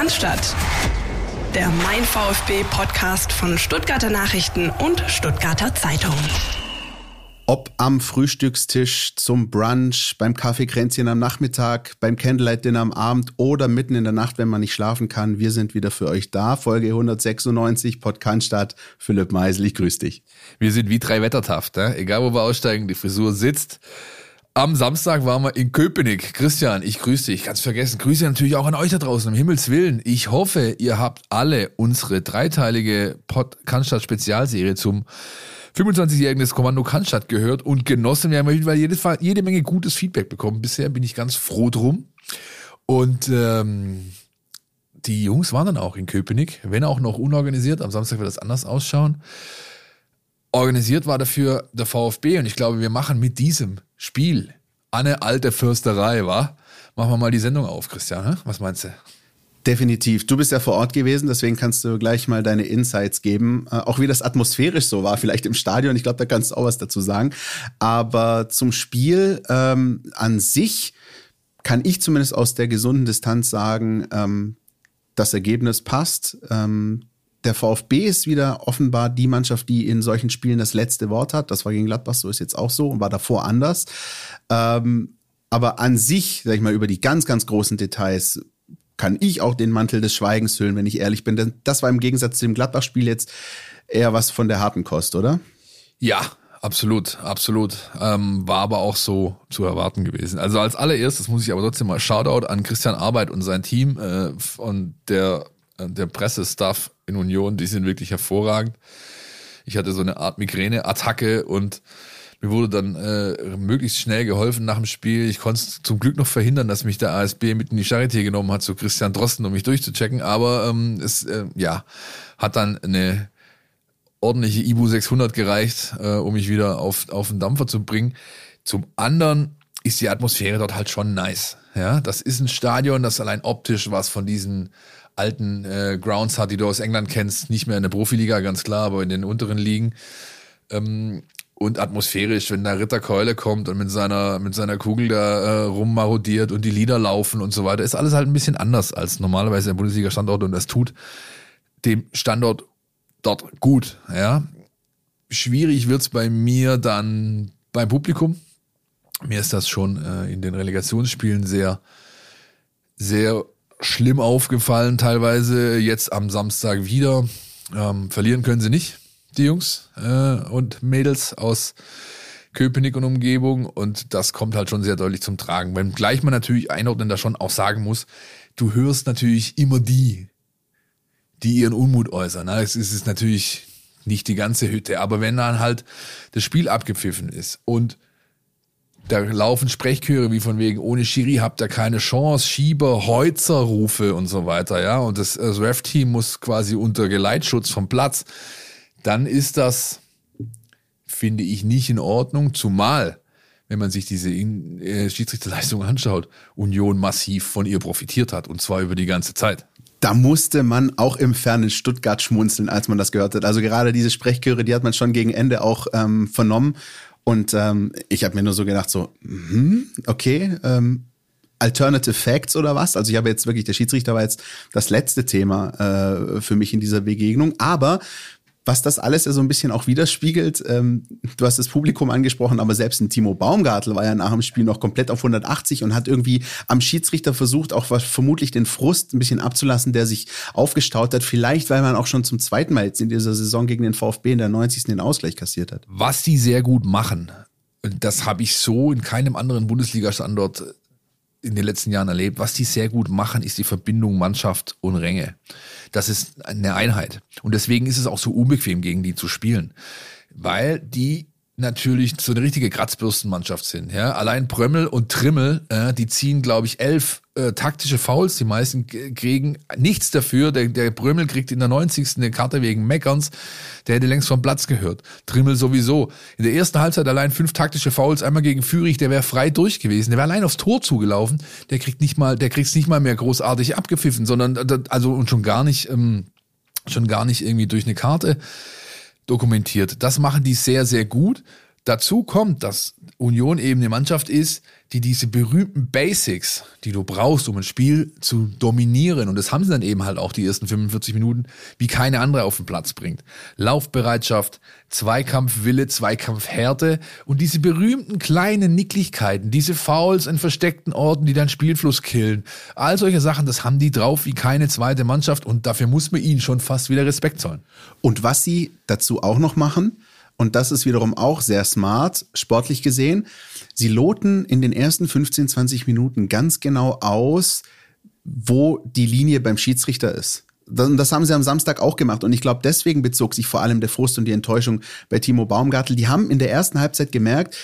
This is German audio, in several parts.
Cannstatt. Der Mein VfB Podcast von Stuttgarter Nachrichten und Stuttgarter Zeitung. Ob am Frühstückstisch, zum Brunch, beim Kaffeekränzchen am Nachmittag, beim Candlelight Dinner am Abend oder mitten in der Nacht, wenn man nicht schlafen kann, wir sind wieder für euch da. Folge 196, Podcast Philipp Meisel, ich grüße dich. Wir sind wie drei Wettertaft, ne? egal wo wir aussteigen, die Frisur sitzt. Am Samstag waren wir in Köpenick. Christian, ich grüße dich. Ganz vergessen. Grüße natürlich auch an euch da draußen, um Himmels Willen. Ich hoffe, ihr habt alle unsere dreiteilige Podcast Spezialserie zum 25-jährigen des Kommando Cannstatt gehört und genossen. Wir haben jeden Fall jede Menge gutes Feedback bekommen. Bisher bin ich ganz froh drum. Und ähm, die Jungs waren dann auch in Köpenick, wenn auch noch unorganisiert. Am Samstag wird das anders ausschauen. Organisiert war dafür der VfB und ich glaube, wir machen mit diesem Spiel eine alte Fürsterei, wa? Machen wir mal die Sendung auf, Christian. Was meinst du? Definitiv. Du bist ja vor Ort gewesen, deswegen kannst du gleich mal deine Insights geben. Äh, auch wie das atmosphärisch so war, vielleicht im Stadion. Ich glaube, da kannst du auch was dazu sagen. Aber zum Spiel ähm, an sich kann ich zumindest aus der gesunden Distanz sagen, ähm, das Ergebnis passt. Ähm, der VfB ist wieder offenbar die Mannschaft, die in solchen Spielen das letzte Wort hat. Das war gegen Gladbach, so ist jetzt auch so und war davor anders. Ähm, aber an sich, sag ich mal, über die ganz, ganz großen Details kann ich auch den Mantel des Schweigens hüllen, wenn ich ehrlich bin. Denn das war im Gegensatz zu dem Gladbach-Spiel jetzt eher was von der harten Kost, oder? Ja, absolut, absolut. Ähm, war aber auch so zu erwarten gewesen. Also als allererstes muss ich aber trotzdem mal Shoutout an Christian Arbeit und sein Team äh, und der, der Pressestaff in Union, die sind wirklich hervorragend. Ich hatte so eine Art Migräne-Attacke und mir wurde dann äh, möglichst schnell geholfen nach dem Spiel. Ich konnte es zum Glück noch verhindern, dass mich der ASB mit in die Charité genommen hat, zu Christian Drosten, um mich durchzuchecken. Aber ähm, es äh, ja, hat dann eine ordentliche Ibu 600 gereicht, äh, um mich wieder auf, auf den Dampfer zu bringen. Zum anderen ist die Atmosphäre dort halt schon nice. Ja, das ist ein Stadion, das allein optisch was von diesen alten äh, Grounds hat, die du aus England kennst, nicht mehr in der Profiliga, ganz klar, aber in den unteren Ligen. Ähm, und atmosphärisch, wenn da Ritter Keule kommt und mit seiner, mit seiner Kugel da äh, rummarodiert und die Lieder laufen und so weiter, ist alles halt ein bisschen anders als normalerweise der Bundesliga-Standort und das tut dem Standort dort gut, ja. Schwierig wird's bei mir dann beim Publikum. Mir ist das schon äh, in den Relegationsspielen sehr, sehr schlimm aufgefallen, teilweise jetzt am Samstag wieder. Ähm, verlieren können sie nicht die Jungs äh, und Mädels aus Köpenick und Umgebung und das kommt halt schon sehr deutlich zum Tragen. Wenn gleich man natürlich einordnen da schon auch sagen muss, du hörst natürlich immer die, die ihren Unmut äußern. Es ist natürlich nicht die ganze Hütte, aber wenn dann halt das Spiel abgepfiffen ist und da laufen Sprechchöre wie von wegen, ohne Schiri habt ihr keine Chance, Schieber, Heutzer Rufe und so weiter, ja. Und das, das Ref-Team muss quasi unter Geleitschutz vom Platz dann ist das, finde ich, nicht in Ordnung, zumal wenn man sich diese äh, Schiedsrichterleistung anschaut, Union massiv von ihr profitiert hat und zwar über die ganze Zeit. Da musste man auch im fernen Stuttgart schmunzeln, als man das gehört hat. Also gerade diese Sprechchöre, die hat man schon gegen Ende auch ähm, vernommen. Und ähm, ich habe mir nur so gedacht, so, hm, okay, ähm, Alternative Facts oder was? Also ich habe jetzt wirklich, der Schiedsrichter war jetzt das letzte Thema äh, für mich in dieser Begegnung. Aber was das alles ja so ein bisschen auch widerspiegelt. Ähm, du hast das Publikum angesprochen, aber selbst ein Timo Baumgartel war ja nach dem Spiel noch komplett auf 180 und hat irgendwie am Schiedsrichter versucht, auch was, vermutlich den Frust ein bisschen abzulassen, der sich aufgestaut hat. Vielleicht, weil man auch schon zum zweiten Mal jetzt in dieser Saison gegen den VfB in der 90. den Ausgleich kassiert hat. Was die sehr gut machen, das habe ich so in keinem anderen Bundesliga-Standort in den letzten Jahren erlebt. Was die sehr gut machen, ist die Verbindung Mannschaft und Ränge. Das ist eine Einheit. Und deswegen ist es auch so unbequem, gegen die zu spielen. Weil die natürlich so eine richtige Kratzbürstenmannschaft sind. Ja? Allein Prömmel und Trimmel, äh, die ziehen, glaube ich, elf äh, taktische Fouls. Die meisten kriegen nichts dafür. Der, der Prömmel kriegt in der 90. eine Karte wegen Meckerns. Der hätte längst vom Platz gehört. Trimmel sowieso. In der ersten Halbzeit allein fünf taktische Fouls, einmal gegen Führig, der wäre frei durch gewesen. Der wäre allein aufs Tor zugelaufen. Der kriegt nicht mal, der kriegt's nicht mal mehr großartig abgepfiffen, sondern also und schon gar nicht, ähm, schon gar nicht irgendwie durch eine Karte dokumentiert. Das machen die sehr, sehr gut. Dazu kommt, dass Union eben eine Mannschaft ist, die diese berühmten Basics, die du brauchst, um ein Spiel zu dominieren, und das haben sie dann eben halt auch die ersten 45 Minuten, wie keine andere auf den Platz bringt. Laufbereitschaft, Zweikampfwille, Zweikampfhärte und diese berühmten kleinen Nicklichkeiten, diese Fouls in versteckten Orten, die deinen Spielfluss killen. All solche Sachen, das haben die drauf wie keine zweite Mannschaft und dafür muss man ihnen schon fast wieder Respekt zollen. Und was sie dazu auch noch machen, und das ist wiederum auch sehr smart, sportlich gesehen. Sie loten in den ersten 15, 20 Minuten ganz genau aus, wo die Linie beim Schiedsrichter ist. Das haben sie am Samstag auch gemacht. Und ich glaube, deswegen bezog sich vor allem der Frust und die Enttäuschung bei Timo Baumgartel. Die haben in der ersten Halbzeit gemerkt,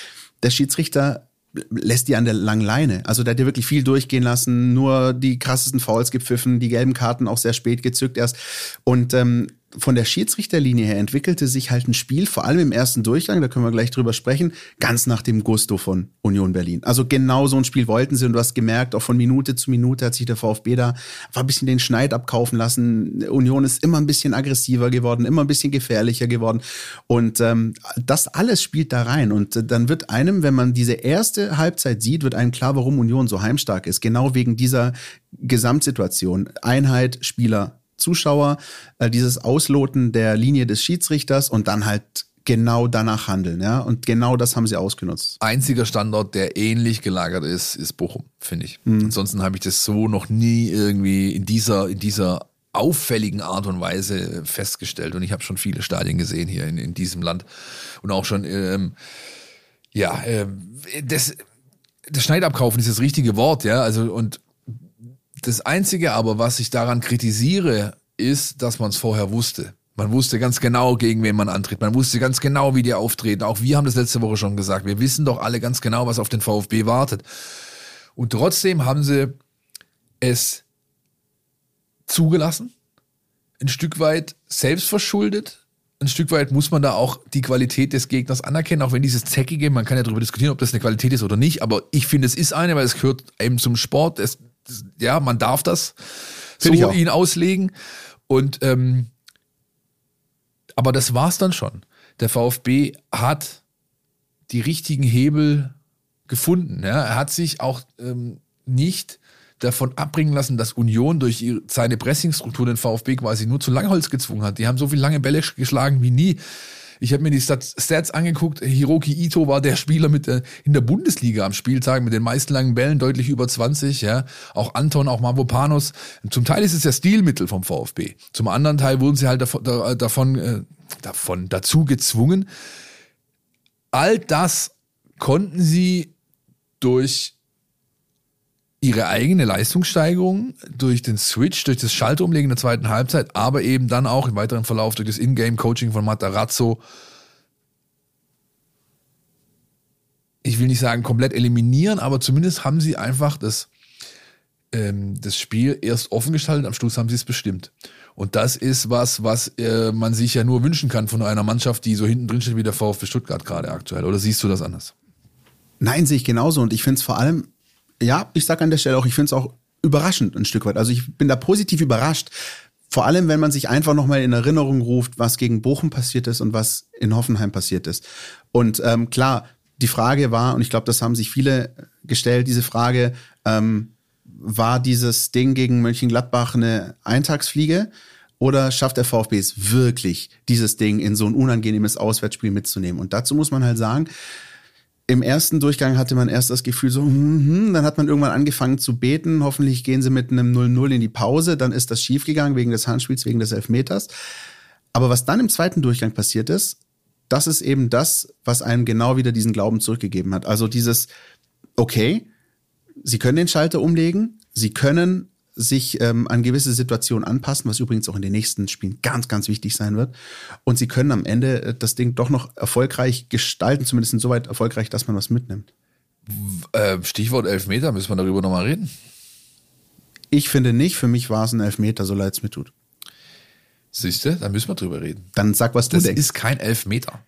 der Schiedsrichter lässt die an der langen Leine. Also der hat ja wirklich viel durchgehen lassen, nur die krassesten Fouls gepfiffen, die gelben Karten auch sehr spät gezückt erst. Und ähm, von der Schiedsrichterlinie her entwickelte sich halt ein Spiel, vor allem im ersten Durchgang, da können wir gleich drüber sprechen, ganz nach dem Gusto von Union Berlin. Also genau so ein Spiel wollten sie und du hast gemerkt, auch von Minute zu Minute hat sich der VfB da ein bisschen den Schneid abkaufen lassen. Union ist immer ein bisschen aggressiver geworden, immer ein bisschen gefährlicher geworden und ähm, das alles spielt da rein und dann wird einem, wenn man diese erste Halbzeit sieht, wird einem klar, warum Union so heimstark ist. Genau wegen dieser Gesamtsituation. Einheit, Spieler, Zuschauer, äh, dieses Ausloten der Linie des Schiedsrichters und dann halt genau danach handeln, ja. Und genau das haben sie ausgenutzt. Einziger Standort, der ähnlich gelagert ist, ist Bochum, finde ich. Mhm. Ansonsten habe ich das so noch nie irgendwie in dieser, in dieser auffälligen Art und Weise festgestellt. Und ich habe schon viele Stadien gesehen hier in, in diesem Land. Und auch schon, ähm, ja, äh, das, das Schneidabkaufen ist das richtige Wort, ja. Also, und das Einzige aber, was ich daran kritisiere, ist, dass man es vorher wusste. Man wusste ganz genau, gegen wen man antritt. Man wusste ganz genau, wie die auftreten. Auch wir haben das letzte Woche schon gesagt. Wir wissen doch alle ganz genau, was auf den VfB wartet. Und trotzdem haben sie es zugelassen, ein Stück weit selbstverschuldet. Ein Stück weit muss man da auch die Qualität des Gegners anerkennen, auch wenn dieses Zäckige, man kann ja darüber diskutieren, ob das eine Qualität ist oder nicht, aber ich finde, es ist eine, weil es gehört eben zum Sport. Es, ja, man darf das so ihn auslegen. Und ähm, aber das war's dann schon. Der VfB hat die richtigen Hebel gefunden. Ja? Er hat sich auch ähm, nicht davon abbringen lassen, dass Union durch ihre, seine Pressingstruktur den VfB quasi nur zu Langholz gezwungen hat. Die haben so viel lange Bälle geschlagen wie nie. Ich habe mir die Stats angeguckt. Hiroki Ito war der Spieler mit der, in der Bundesliga am Spieltag mit den meisten langen Bällen, deutlich über 20. Ja, auch Anton, auch Mavropanos. Zum Teil ist es ja Stilmittel vom VfB. Zum anderen Teil wurden sie halt davon, davon, äh, davon dazu gezwungen. All das konnten sie durch ihre eigene Leistungssteigerung durch den Switch, durch das Schalterumlegen der zweiten Halbzeit, aber eben dann auch im weiteren Verlauf durch das Ingame-Coaching von Matarazzo. Ich will nicht sagen komplett eliminieren, aber zumindest haben sie einfach das, ähm, das Spiel erst offen gestaltet, am Schluss haben sie es bestimmt. Und das ist was, was äh, man sich ja nur wünschen kann von einer Mannschaft, die so hinten drin steht wie der VfB Stuttgart gerade aktuell. Oder siehst du das anders? Nein, sehe ich genauso. Und ich finde es vor allem ja, ich sage an der Stelle auch, ich finde es auch überraschend ein Stück weit. Also ich bin da positiv überrascht. Vor allem, wenn man sich einfach nochmal in Erinnerung ruft, was gegen Bochum passiert ist und was in Hoffenheim passiert ist. Und ähm, klar, die Frage war, und ich glaube, das haben sich viele gestellt, diese Frage, ähm, war dieses Ding gegen Mönchengladbach eine Eintagsfliege? Oder schafft der VfB es wirklich, dieses Ding in so ein unangenehmes Auswärtsspiel mitzunehmen? Und dazu muss man halt sagen, im ersten Durchgang hatte man erst das Gefühl so, hm, hm, dann hat man irgendwann angefangen zu beten. Hoffentlich gehen sie mit einem 0-0 in die Pause. Dann ist das schiefgegangen wegen des Handspiels, wegen des Elfmeters. Aber was dann im zweiten Durchgang passiert ist, das ist eben das, was einem genau wieder diesen Glauben zurückgegeben hat. Also dieses, okay, sie können den Schalter umlegen, sie können sich ähm, an gewisse Situationen anpassen, was übrigens auch in den nächsten Spielen ganz, ganz wichtig sein wird. Und sie können am Ende äh, das Ding doch noch erfolgreich gestalten, zumindest insoweit erfolgreich, dass man was mitnimmt. Äh, Stichwort Elfmeter, müssen wir darüber nochmal reden? Ich finde nicht, für mich war es ein Elfmeter, so leid es mir tut. Siehst du, dann müssen wir drüber reden. Dann sag, was du das denkst. Das ist kein Elfmeter.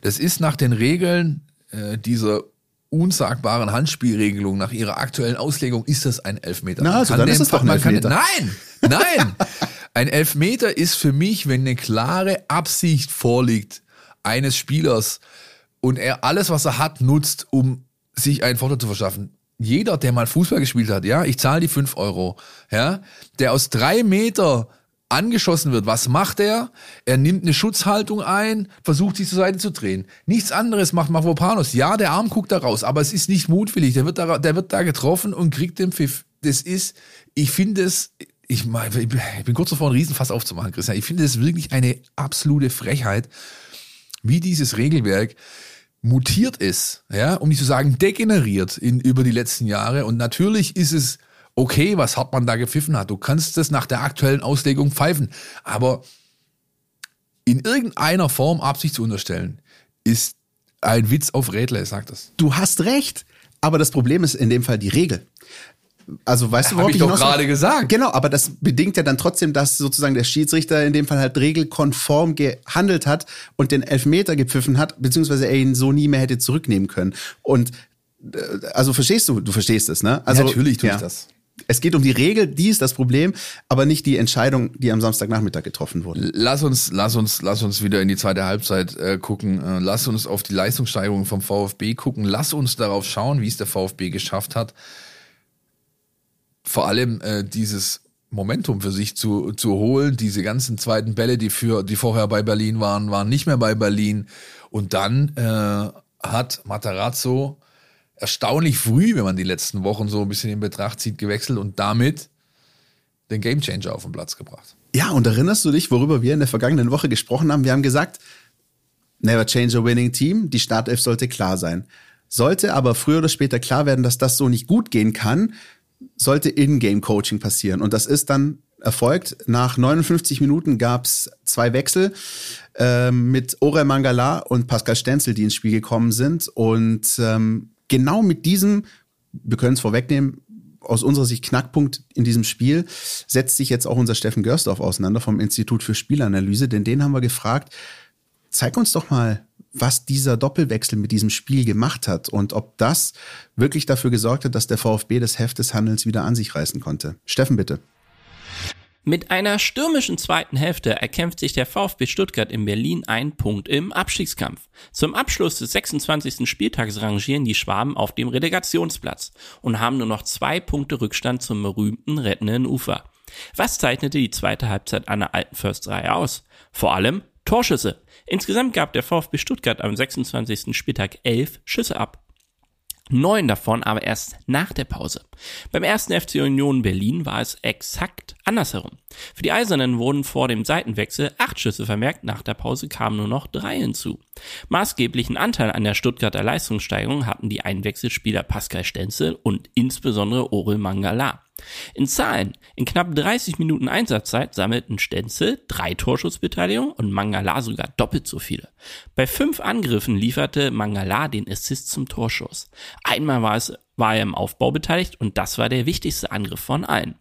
Das ist nach den Regeln äh, dieser unsagbaren Handspielregelung nach ihrer aktuellen Auslegung ist das ein Elfmeter. Na, also dann ist es doch ein Elfmeter. Kann, nein, nein. ein Elfmeter ist für mich, wenn eine klare Absicht vorliegt eines Spielers, und er alles, was er hat, nutzt, um sich einen Vorteil zu verschaffen. Jeder, der mal Fußball gespielt hat, ja, ich zahle die fünf Euro, ja, der aus drei Meter angeschossen wird, was macht er? Er nimmt eine Schutzhaltung ein, versucht sich zur Seite zu drehen. Nichts anderes macht Mavropanos. Ja, der Arm guckt da raus, aber es ist nicht mutwillig. Der wird da, der wird da getroffen und kriegt den Pfiff. Das ist, ich finde es, ich, ich bin kurz davor, einen Riesenfass aufzumachen, Christian. Ich finde es wirklich eine absolute Frechheit, wie dieses Regelwerk mutiert ist, ja, um nicht zu sagen degeneriert in, über die letzten Jahre. Und natürlich ist es okay, was Hartmann da gepfiffen hat. Du kannst das nach der aktuellen Auslegung pfeifen. Aber in irgendeiner Form Absicht zu unterstellen, ist ein Witz auf Rädle, sagt das. Du hast recht. Aber das Problem ist in dem Fall die Regel. Also weißt du, worauf ich, ich doch gerade gesagt. Genau, aber das bedingt ja dann trotzdem, dass sozusagen der Schiedsrichter in dem Fall halt regelkonform gehandelt hat und den Elfmeter gepfiffen hat, beziehungsweise er ihn so nie mehr hätte zurücknehmen können. Und äh, also verstehst du, du verstehst es, ne? Also ja, natürlich tue ja. ich das. Es geht um die Regel, die ist das Problem, aber nicht die Entscheidung, die am Samstagnachmittag getroffen wurde. Lass uns, lass uns, lass uns wieder in die zweite Halbzeit äh, gucken. Äh, lass uns auf die Leistungssteigerung vom VfB gucken. Lass uns darauf schauen, wie es der VfB geschafft hat, vor allem äh, dieses Momentum für sich zu, zu holen. Diese ganzen zweiten Bälle, die für, die vorher bei Berlin waren, waren nicht mehr bei Berlin. Und dann äh, hat Matarazzo erstaunlich früh, wenn man die letzten Wochen so ein bisschen in Betracht zieht, gewechselt und damit den Gamechanger auf den Platz gebracht. Ja, und erinnerst du dich, worüber wir in der vergangenen Woche gesprochen haben? Wir haben gesagt, never change a winning team, die Startelf sollte klar sein. Sollte aber früher oder später klar werden, dass das so nicht gut gehen kann, sollte In-Game-Coaching passieren. Und das ist dann erfolgt. Nach 59 Minuten gab es zwei Wechsel äh, mit Orel Mangala und Pascal Stenzel, die ins Spiel gekommen sind. Und ähm, genau mit diesem, wir können es vorwegnehmen, aus unserer Sicht Knackpunkt in diesem Spiel setzt sich jetzt auch unser Steffen Görsdorf auseinander vom Institut für Spielanalyse, denn den haben wir gefragt, zeig uns doch mal, was dieser Doppelwechsel mit diesem Spiel gemacht hat und ob das wirklich dafür gesorgt hat, dass der VfB das Heft des Handels wieder an sich reißen konnte. Steffen, bitte. Mit einer stürmischen zweiten Hälfte erkämpft sich der VfB Stuttgart in Berlin einen Punkt im Abstiegskampf. Zum Abschluss des 26. Spieltags rangieren die Schwaben auf dem Relegationsplatz und haben nur noch zwei Punkte Rückstand zum berühmten rettenden Ufer. Was zeichnete die zweite Halbzeit der alten Försterei aus? Vor allem Torschüsse. Insgesamt gab der VfB Stuttgart am 26. Spieltag elf Schüsse ab. Neun davon aber erst nach der Pause. Beim ersten FC Union Berlin war es exakt andersherum. Für die Eisernen wurden vor dem Seitenwechsel acht Schüsse vermerkt, nach der Pause kamen nur noch drei hinzu. Maßgeblichen Anteil an der Stuttgarter Leistungssteigerung hatten die Einwechselspieler Pascal Stenzel und insbesondere Orel Mangala. In Zahlen, in knapp 30 Minuten Einsatzzeit sammelten Stenzel drei Torschussbeteiligungen und Mangala sogar doppelt so viele. Bei fünf Angriffen lieferte Mangala den Assist zum Torschuss. Einmal war, es, war er im Aufbau beteiligt und das war der wichtigste Angriff von allen.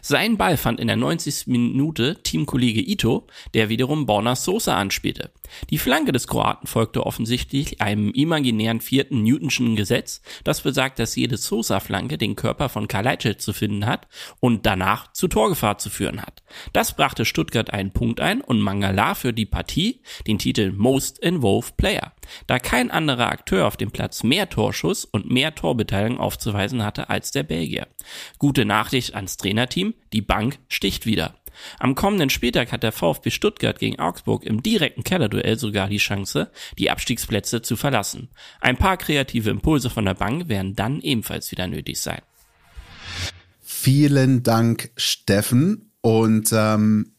Sein Ball fand in der 90. Minute Teamkollege Ito, der wiederum Borna Sosa anspielte. Die Flanke des Kroaten folgte offensichtlich einem imaginären vierten Newtonschen Gesetz, das besagt, dass jede Sosa-Flanke den Körper von Kalajdzic zu finden hat und danach zu Torgefahr zu führen hat. Das brachte Stuttgart einen Punkt ein und Mangala für die Partie den Titel Most Involved Player, da kein anderer Akteur auf dem Platz mehr Torschuss und mehr Torbeteiligung aufzuweisen hatte als der Belgier. Gute Nachricht ans Trainerteam, die Bank sticht wieder. Am kommenden Spieltag hat der VfB Stuttgart gegen Augsburg im direkten Kellerduell sogar die Chance, die Abstiegsplätze zu verlassen. Ein paar kreative Impulse von der Bank werden dann ebenfalls wieder nötig sein. Vielen Dank, Steffen. Und ähm,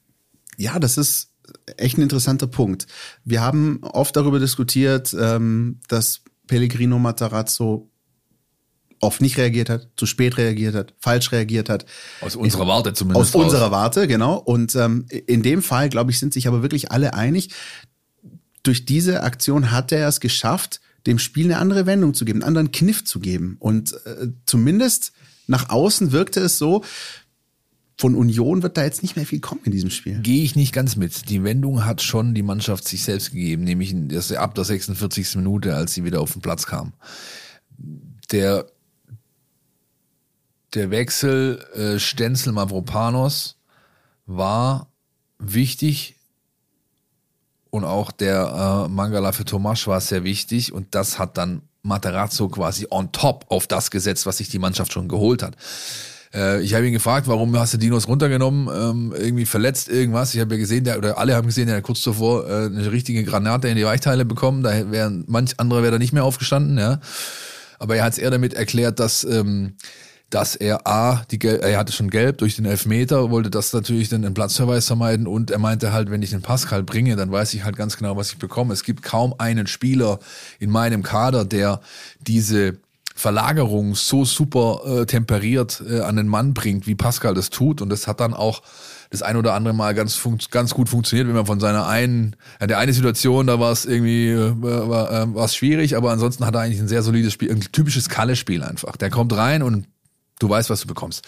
ja, das ist echt ein interessanter Punkt. Wir haben oft darüber diskutiert, ähm, dass Pellegrino Matarazzo oft nicht reagiert hat, zu spät reagiert hat, falsch reagiert hat. Aus unserer Warte zumindest. Aus unserer Warte, genau. Und ähm, in dem Fall, glaube ich, sind sich aber wirklich alle einig. Durch diese Aktion hat er es geschafft, dem Spiel eine andere Wendung zu geben, einen anderen Kniff zu geben. Und äh, zumindest nach außen wirkte es so, von Union wird da jetzt nicht mehr viel kommen in diesem Spiel. Gehe ich nicht ganz mit. Die Wendung hat schon die Mannschaft sich selbst gegeben, nämlich ab der 46. Minute, als sie wieder auf den Platz kam. Der der Wechsel äh, Stenzel Mavropanos war wichtig und auch der äh, Mangala für Tomasch war sehr wichtig und das hat dann Materazzo quasi on top auf das gesetzt, was sich die Mannschaft schon geholt hat. Äh, ich habe ihn gefragt, warum hast du Dinos runtergenommen? Ähm, irgendwie verletzt, irgendwas. Ich habe ja gesehen, der, oder alle haben gesehen, der hat kurz zuvor äh, eine richtige Granate in die Weichteile bekommen. Da wären manch andere wäre da nicht mehr aufgestanden, ja. Aber er hat es eher damit erklärt, dass ähm, dass er A, die Gel er hatte schon gelb durch den Elfmeter, wollte das natürlich dann den Platzverweis vermeiden und er meinte halt, wenn ich den Pascal bringe, dann weiß ich halt ganz genau, was ich bekomme. Es gibt kaum einen Spieler in meinem Kader, der diese Verlagerung so super äh, temperiert äh, an den Mann bringt, wie Pascal das tut. Und das hat dann auch das ein oder andere Mal ganz, ganz gut funktioniert, wenn man von seiner einen, ja, der eine Situation, da war es irgendwie, äh, war äh, es schwierig, aber ansonsten hat er eigentlich ein sehr solides Spiel, ein typisches Kalle-Spiel einfach. Der kommt rein und du weißt, was du bekommst.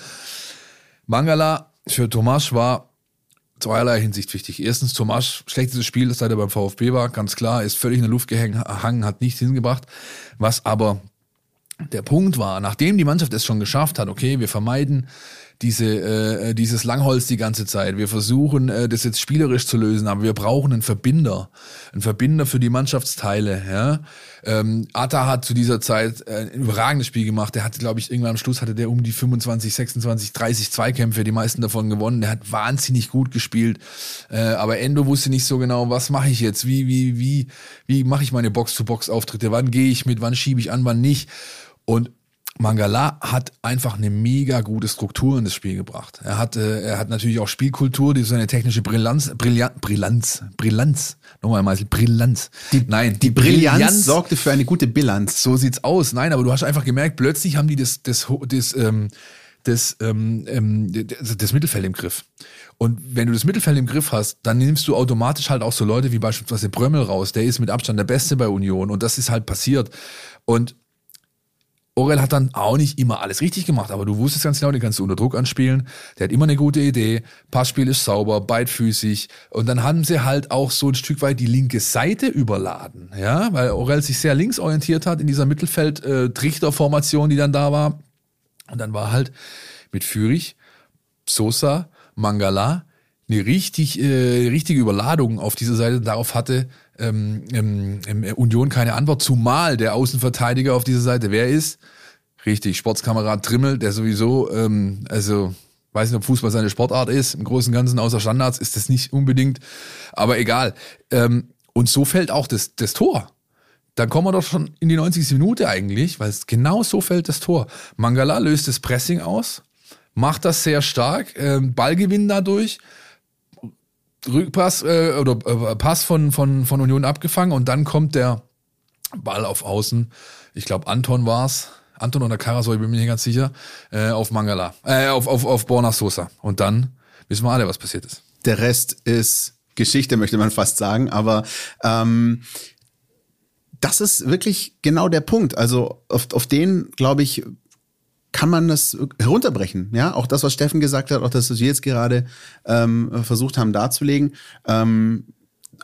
Mangala für Tomasch war zweierlei Hinsicht wichtig. Erstens, Tomasch, schlechtes Spiel, seit er beim VfB war, ganz klar, ist völlig in der Luft gehangen, hat nichts hingebracht. Was aber der Punkt war, nachdem die Mannschaft es schon geschafft hat, okay, wir vermeiden diese, äh, dieses Langholz die ganze Zeit. Wir versuchen, äh, das jetzt spielerisch zu lösen, aber wir brauchen einen Verbinder. Einen Verbinder für die Mannschaftsteile. Ja? Ähm, Atta hat zu dieser Zeit äh, ein überragendes Spiel gemacht. Der hatte, glaube ich, irgendwann am Schluss hatte der um die 25, 26, 30 Zweikämpfe, die meisten davon gewonnen. Der hat wahnsinnig gut gespielt. Äh, aber Endo wusste nicht so genau, was mache ich jetzt? Wie, wie, wie, wie mache ich meine Box-to-Box-Auftritte? Wann gehe ich mit? Wann schiebe ich an? Wann nicht? Und Mangala hat einfach eine mega gute Struktur in das Spiel gebracht. Er hat, äh, er hat natürlich auch Spielkultur, die so eine technische Brillanz, Brillanz, Brillanz, Brillanz, nochmal Meißel, Brillanz. Die, Nein, die, die Brillanz, Brillanz, sorgte für eine gute Bilanz. So sieht's aus. Nein, aber du hast einfach gemerkt, plötzlich haben die das, das, das, ähm, das, ähm, ähm, das, das Mittelfeld im Griff. Und wenn du das Mittelfeld im Griff hast, dann nimmst du automatisch halt auch so Leute wie beispielsweise Brömmel raus. Der ist mit Abstand der Beste bei Union und das ist halt passiert. Und Orel hat dann auch nicht immer alles richtig gemacht, aber du wusstest ganz genau, den kannst du unter Druck anspielen. Der hat immer eine gute Idee. Passspiel ist sauber, beidfüßig. Und dann haben sie halt auch so ein Stück weit die linke Seite überladen, ja, weil Orel sich sehr links orientiert hat in dieser Mittelfeld-Trichter-Formation, die dann da war. Und dann war halt mit Fürich, Sosa, Mangala eine richtig, äh, richtige Überladung auf dieser Seite darauf hatte, ähm, ähm, Union keine Antwort, zumal der Außenverteidiger auf dieser Seite, wer ist? Richtig, Sportskamerad Trimmel, der sowieso, ähm, also weiß nicht, ob Fußball seine Sportart ist, im Großen und Ganzen außer Standards ist das nicht unbedingt, aber egal. Ähm, und so fällt auch das, das Tor. Dann kommen wir doch schon in die 90. Minute eigentlich, weil es genau so fällt das Tor. Mangala löst das Pressing aus, macht das sehr stark, ähm, Ballgewinn dadurch, Rückpass äh, oder äh, Pass von, von, von Union abgefangen und dann kommt der Ball auf Außen. Ich glaube, Anton war's. Anton oder Karasol, ich bin mir nicht ganz sicher, äh, auf Mangala, äh, auf, auf, auf Borna Sosa. Und dann wissen wir alle, was passiert ist. Der Rest ist Geschichte, möchte man fast sagen, aber ähm, das ist wirklich genau der Punkt. Also auf, auf den, glaube ich, kann man das herunterbrechen. Ja, auch das, was Steffen gesagt hat, auch das, was wir jetzt gerade ähm, versucht haben darzulegen. Ähm,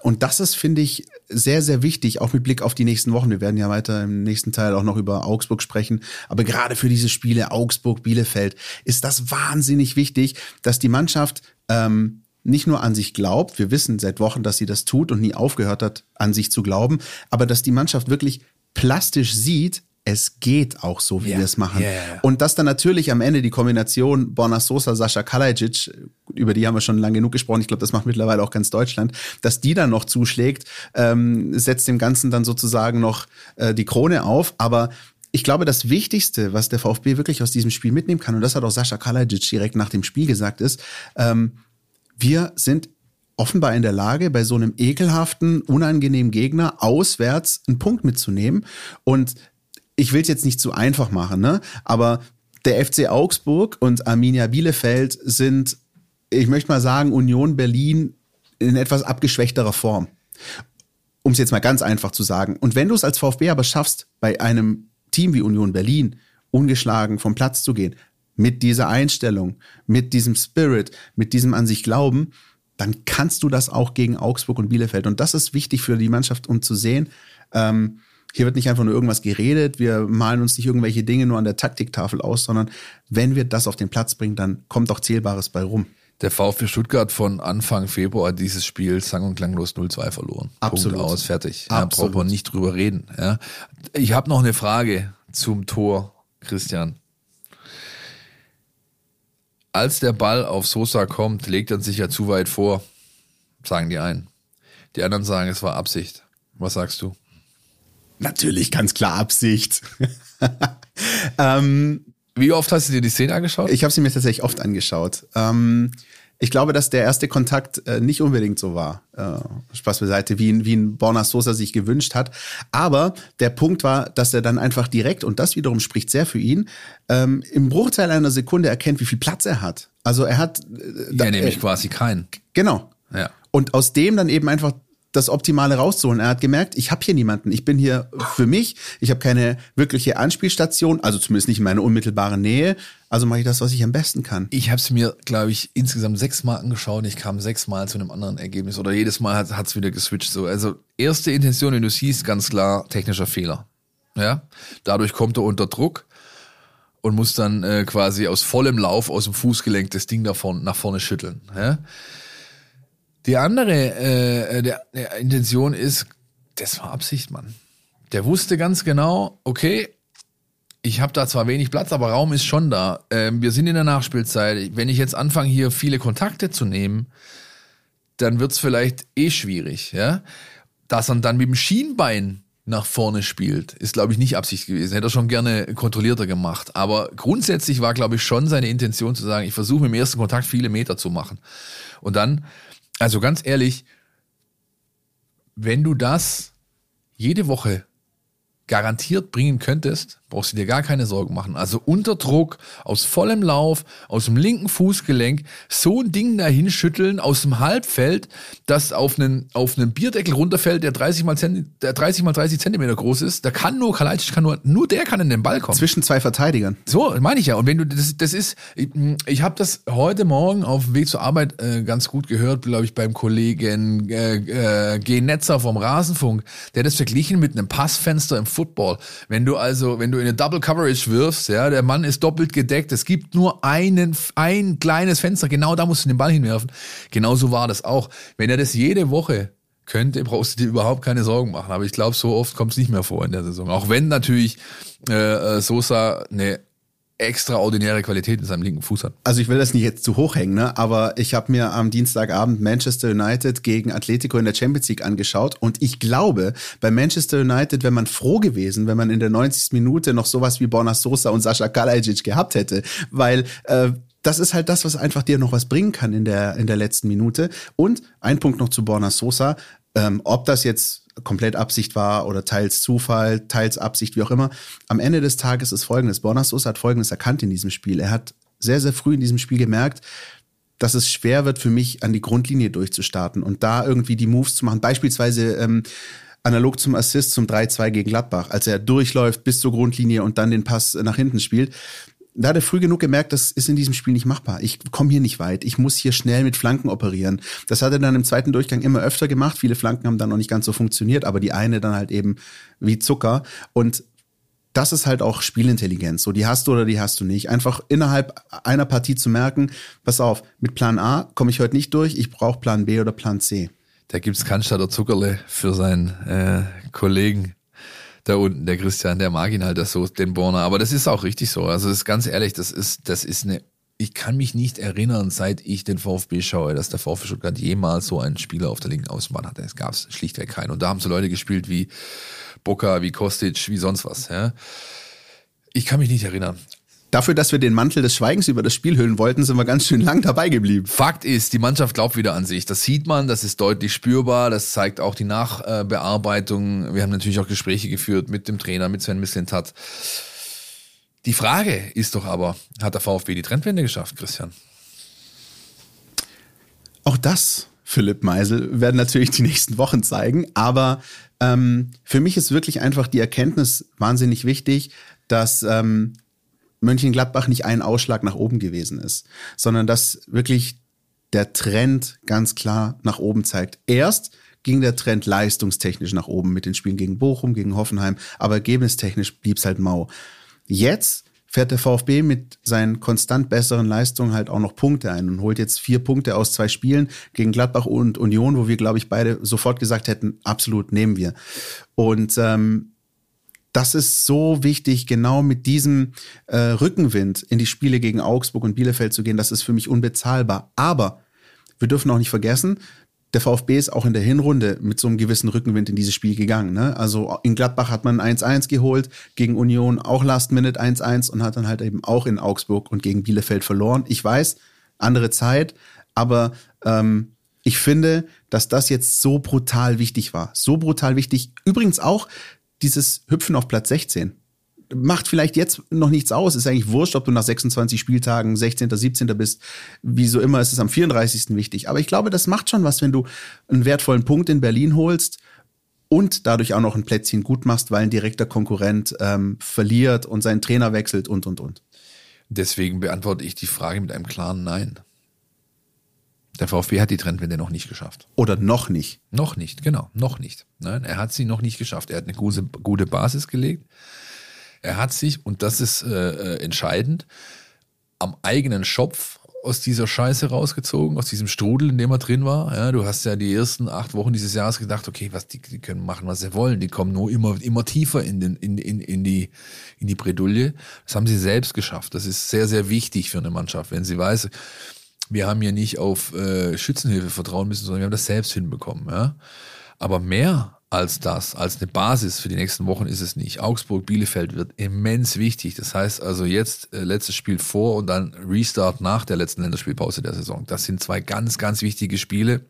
und das ist, finde ich, sehr, sehr wichtig, auch mit Blick auf die nächsten Wochen. Wir werden ja weiter im nächsten Teil auch noch über Augsburg sprechen. Aber gerade für diese Spiele Augsburg, Bielefeld ist das wahnsinnig wichtig, dass die Mannschaft ähm, nicht nur an sich glaubt, wir wissen seit Wochen, dass sie das tut und nie aufgehört hat, an sich zu glauben, aber dass die Mannschaft wirklich plastisch sieht, es geht auch so, wie yeah. wir es machen. Yeah. Und dass dann natürlich am Ende die Kombination Borna Sosa, Sascha Kalajic, über die haben wir schon lange genug gesprochen, ich glaube, das macht mittlerweile auch ganz Deutschland, dass die dann noch zuschlägt, ähm, setzt dem Ganzen dann sozusagen noch äh, die Krone auf. Aber ich glaube, das Wichtigste, was der VfB wirklich aus diesem Spiel mitnehmen kann, und das hat auch Sascha Kalajic direkt nach dem Spiel gesagt, ist, ähm, wir sind offenbar in der Lage, bei so einem ekelhaften, unangenehmen Gegner auswärts einen Punkt mitzunehmen. Und ich will es jetzt nicht zu einfach machen, ne? Aber der FC Augsburg und Arminia Bielefeld sind, ich möchte mal sagen, Union Berlin in etwas abgeschwächterer Form. Um es jetzt mal ganz einfach zu sagen. Und wenn du es als VfB aber schaffst, bei einem Team wie Union Berlin ungeschlagen vom Platz zu gehen, mit dieser Einstellung, mit diesem Spirit, mit diesem an sich Glauben, dann kannst du das auch gegen Augsburg und Bielefeld. Und das ist wichtig für die Mannschaft, um zu sehen, ähm, hier wird nicht einfach nur irgendwas geredet, wir malen uns nicht irgendwelche Dinge nur an der Taktiktafel aus, sondern wenn wir das auf den Platz bringen, dann kommt auch Zählbares bei rum. Der VfB Stuttgart von Anfang Februar dieses Spiel sang und klanglos 0-2 verloren. Absolut. Punkt aus, fertig. Ja, Absolut. braucht man nicht drüber reden. Ja. Ich habe noch eine Frage zum Tor, Christian. Als der Ball auf Sosa kommt, legt er sich ja zu weit vor, sagen die einen. Die anderen sagen, es war Absicht. Was sagst du? Natürlich ganz klar Absicht. ähm, Wie oft hast du dir die Szene angeschaut? ich habe sie mir tatsächlich oft angeschaut. Ähm, ich glaube, dass der erste Kontakt äh, nicht unbedingt so war. Äh, Spaß beiseite, wie, wie ein Borna Sosa sich gewünscht hat. Aber der Punkt war, dass er dann einfach direkt, und das wiederum spricht sehr für ihn, ähm, im Bruchteil einer Sekunde erkennt, wie viel Platz er hat. Also er hat. Äh, ja, nämlich quasi keinen. Genau. Ja. Und aus dem dann eben einfach das Optimale rauszuholen. Er hat gemerkt, ich habe hier niemanden. Ich bin hier für mich. Ich habe keine wirkliche Anspielstation, also zumindest nicht in meiner unmittelbaren Nähe. Also mache ich das, was ich am besten kann. Ich habe es mir, glaube ich, insgesamt sechsmal angeschaut ich kam sechsmal zu einem anderen Ergebnis. Oder jedes Mal hat es wieder geswitcht. So. Also erste Intention, wenn du siehst, ganz klar technischer Fehler. Ja, dadurch kommt er unter Druck und muss dann äh, quasi aus vollem Lauf aus dem Fußgelenk das Ding davon, nach vorne schütteln. Ja? Die andere äh, der, der Intention ist, das war Absicht, Mann. Der wusste ganz genau, okay, ich habe da zwar wenig Platz, aber Raum ist schon da. Ähm, wir sind in der Nachspielzeit. Wenn ich jetzt anfange, hier viele Kontakte zu nehmen, dann wird's vielleicht eh schwierig. Ja? Dass er dann mit dem Schienbein nach vorne spielt, ist, glaube ich, nicht Absicht gewesen. Hätte er schon gerne kontrollierter gemacht. Aber grundsätzlich war, glaube ich, schon seine Intention zu sagen, ich versuche dem ersten Kontakt viele Meter zu machen. Und dann, also ganz ehrlich, wenn du das jede Woche garantiert bringen könntest, brauchst du dir gar keine Sorgen machen. Also unter Druck, aus vollem Lauf, aus dem linken Fußgelenk, so ein Ding dahin schütteln aus dem Halbfeld, das auf einen, auf einen Bierdeckel runterfällt, der 30 mal, der 30 mal 30 Zentimeter groß ist. Da kann nur Kalajdzic, kann nur, nur der kann in den Ball kommen. Zwischen zwei Verteidigern. So, meine ich ja. Und wenn du, das, das ist, ich, ich habe das heute Morgen auf dem Weg zur Arbeit äh, ganz gut gehört, glaube ich, beim Kollegen äh, äh, G. Netzer vom Rasenfunk, der hat das verglichen mit einem Passfenster im Football. Wenn du also, wenn du in eine Double Coverage wirfst, ja, der Mann ist doppelt gedeckt, es gibt nur einen, ein kleines Fenster, genau da musst du den Ball hinwerfen. Genauso war das auch. Wenn er das jede Woche könnte, brauchst du dir überhaupt keine Sorgen machen. Aber ich glaube, so oft kommt es nicht mehr vor in der Saison. Auch wenn natürlich äh, äh, Sosa eine extraordinäre Qualität in seinem linken Fuß hat. Also ich will das nicht jetzt zu hoch hängen, ne? aber ich habe mir am Dienstagabend Manchester United gegen Atletico in der Champions League angeschaut und ich glaube, bei Manchester United wäre man froh gewesen, wenn man in der 90. Minute noch sowas wie Borna Sosa und Sascha Kalajic gehabt hätte, weil äh, das ist halt das, was einfach dir noch was bringen kann in der, in der letzten Minute. Und ein Punkt noch zu Borna Sosa, ähm, ob das jetzt komplett Absicht war oder teils Zufall, teils Absicht, wie auch immer. Am Ende des Tages ist folgendes. Borna Sosa hat folgendes erkannt in diesem Spiel. Er hat sehr, sehr früh in diesem Spiel gemerkt, dass es schwer wird für mich, an die Grundlinie durchzustarten und da irgendwie die Moves zu machen. Beispielsweise ähm, analog zum Assist zum 3-2 gegen Gladbach, als er durchläuft bis zur Grundlinie und dann den Pass nach hinten spielt. Da hat er früh genug gemerkt, das ist in diesem Spiel nicht machbar. Ich komme hier nicht weit. Ich muss hier schnell mit Flanken operieren. Das hat er dann im zweiten Durchgang immer öfter gemacht. Viele Flanken haben dann noch nicht ganz so funktioniert, aber die eine dann halt eben wie Zucker. Und das ist halt auch Spielintelligenz. So, die hast du oder die hast du nicht. Einfach innerhalb einer Partie zu merken, pass auf, mit Plan A komme ich heute nicht durch, ich brauche Plan B oder Plan C. Da gibt's Cannstatter Zuckerle für seinen äh, Kollegen da unten, der Christian, der mag ihn halt das so, den Borner. Aber das ist auch richtig so. Also das ist ganz ehrlich, das ist, das ist eine. Ich kann mich nicht erinnern, seit ich den VfB schaue, dass der VfB Stuttgart jemals so einen Spieler auf der linken Außenbahn hatte. Es gab es schlichtweg keinen. Und da haben so Leute gespielt wie Boca, wie Kostic, wie sonst was. Ja. Ich kann mich nicht erinnern. Dafür, dass wir den Mantel des Schweigens über das Spiel hüllen wollten, sind wir ganz schön lang dabei geblieben. Fakt ist, die Mannschaft glaubt wieder an sich. Das sieht man, das ist deutlich spürbar, das zeigt auch die Nachbearbeitung. Wir haben natürlich auch Gespräche geführt mit dem Trainer, mit Sven Mislintat. Die Frage ist doch aber, hat der VfB die Trendwende geschafft, Christian? Auch das, Philipp Meisel, werden natürlich die nächsten Wochen zeigen. Aber ähm, für mich ist wirklich einfach die Erkenntnis wahnsinnig wichtig, dass ähm, Mönchengladbach nicht ein Ausschlag nach oben gewesen ist, sondern dass wirklich der Trend ganz klar nach oben zeigt. Erst ging der Trend leistungstechnisch nach oben mit den Spielen gegen Bochum, gegen Hoffenheim, aber ergebnistechnisch blieb es halt mau. Jetzt fährt der VfB mit seinen konstant besseren Leistungen halt auch noch Punkte ein und holt jetzt vier Punkte aus zwei Spielen gegen Gladbach und Union, wo wir, glaube ich, beide sofort gesagt hätten, absolut nehmen wir. Und ähm, das ist so wichtig, genau mit diesem äh, Rückenwind in die Spiele gegen Augsburg und Bielefeld zu gehen. Das ist für mich unbezahlbar. Aber wir dürfen auch nicht vergessen, der VfB ist auch in der Hinrunde mit so einem gewissen Rückenwind in dieses Spiel gegangen. Ne? Also in Gladbach hat man 1-1 geholt, gegen Union auch Last Minute 1-1 und hat dann halt eben auch in Augsburg und gegen Bielefeld verloren. Ich weiß, andere Zeit, aber ähm, ich finde, dass das jetzt so brutal wichtig war. So brutal wichtig. Übrigens auch dieses Hüpfen auf Platz 16 macht vielleicht jetzt noch nichts aus. Ist eigentlich wurscht, ob du nach 26 Spieltagen 16., 17. bist. Wie so immer ist es am 34. wichtig. Aber ich glaube, das macht schon was, wenn du einen wertvollen Punkt in Berlin holst und dadurch auch noch ein Plätzchen gut machst, weil ein direkter Konkurrent ähm, verliert und seinen Trainer wechselt und, und, und. Deswegen beantworte ich die Frage mit einem klaren Nein. Der VfB hat die Trendwende noch nicht geschafft. Oder noch nicht. Noch nicht, genau, noch nicht. Nein, er hat sie noch nicht geschafft. Er hat eine gute, gute Basis gelegt. Er hat sich, und das ist äh, äh, entscheidend, am eigenen Schopf aus dieser Scheiße rausgezogen, aus diesem Strudel, in dem er drin war. Ja, du hast ja die ersten acht Wochen dieses Jahres gedacht, okay, was die, die können machen, was sie wollen. Die kommen nur immer, immer tiefer in, den, in, in, in, die, in die Bredouille. Das haben sie selbst geschafft. Das ist sehr, sehr wichtig für eine Mannschaft, wenn sie weiß, wir haben ja nicht auf äh, Schützenhilfe vertrauen müssen, sondern wir haben das selbst hinbekommen. Ja? Aber mehr als das, als eine Basis für die nächsten Wochen ist es nicht. Augsburg, Bielefeld wird immens wichtig. Das heißt also jetzt äh, letztes Spiel vor und dann Restart nach der letzten Länderspielpause der Saison. Das sind zwei ganz, ganz wichtige Spiele.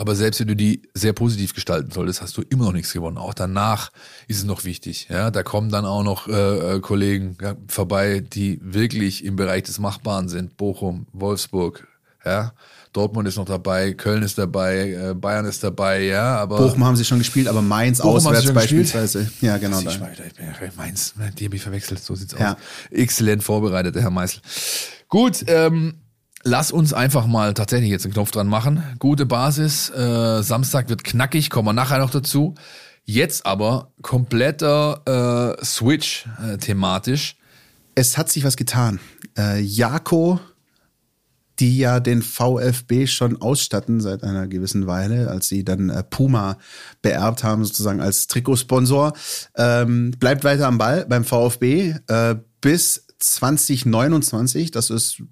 Aber selbst wenn du die sehr positiv gestalten solltest, hast du immer noch nichts gewonnen. Auch danach ist es noch wichtig. Ja, da kommen dann auch noch äh, äh Kollegen ja, vorbei, die wirklich im Bereich des Machbaren sind. Bochum, Wolfsburg, ja, Dortmund ist noch dabei, Köln ist dabei, äh, Bayern ist dabei, ja, aber. Bochum haben sie schon gespielt, aber Mainz Bochum auswärts beispielsweise. Gespielt? Ja, genau. Ich, mal, ich bin ja Mainz, ne, die habe ich verwechselt, so sieht's ja. aus. Exzellent vorbereitet, der Herr Meißel. Gut, ähm, Lass uns einfach mal tatsächlich jetzt einen Knopf dran machen. Gute Basis. Äh, Samstag wird knackig, kommen wir nachher noch dazu. Jetzt aber kompletter äh, Switch äh, thematisch. Es hat sich was getan. Äh, Jako die ja den VfB schon ausstatten seit einer gewissen Weile, als sie dann äh, Puma beerbt haben, sozusagen als Trikotsponsor. Ähm, bleibt weiter am Ball beim VfB äh, bis 2029. Das ist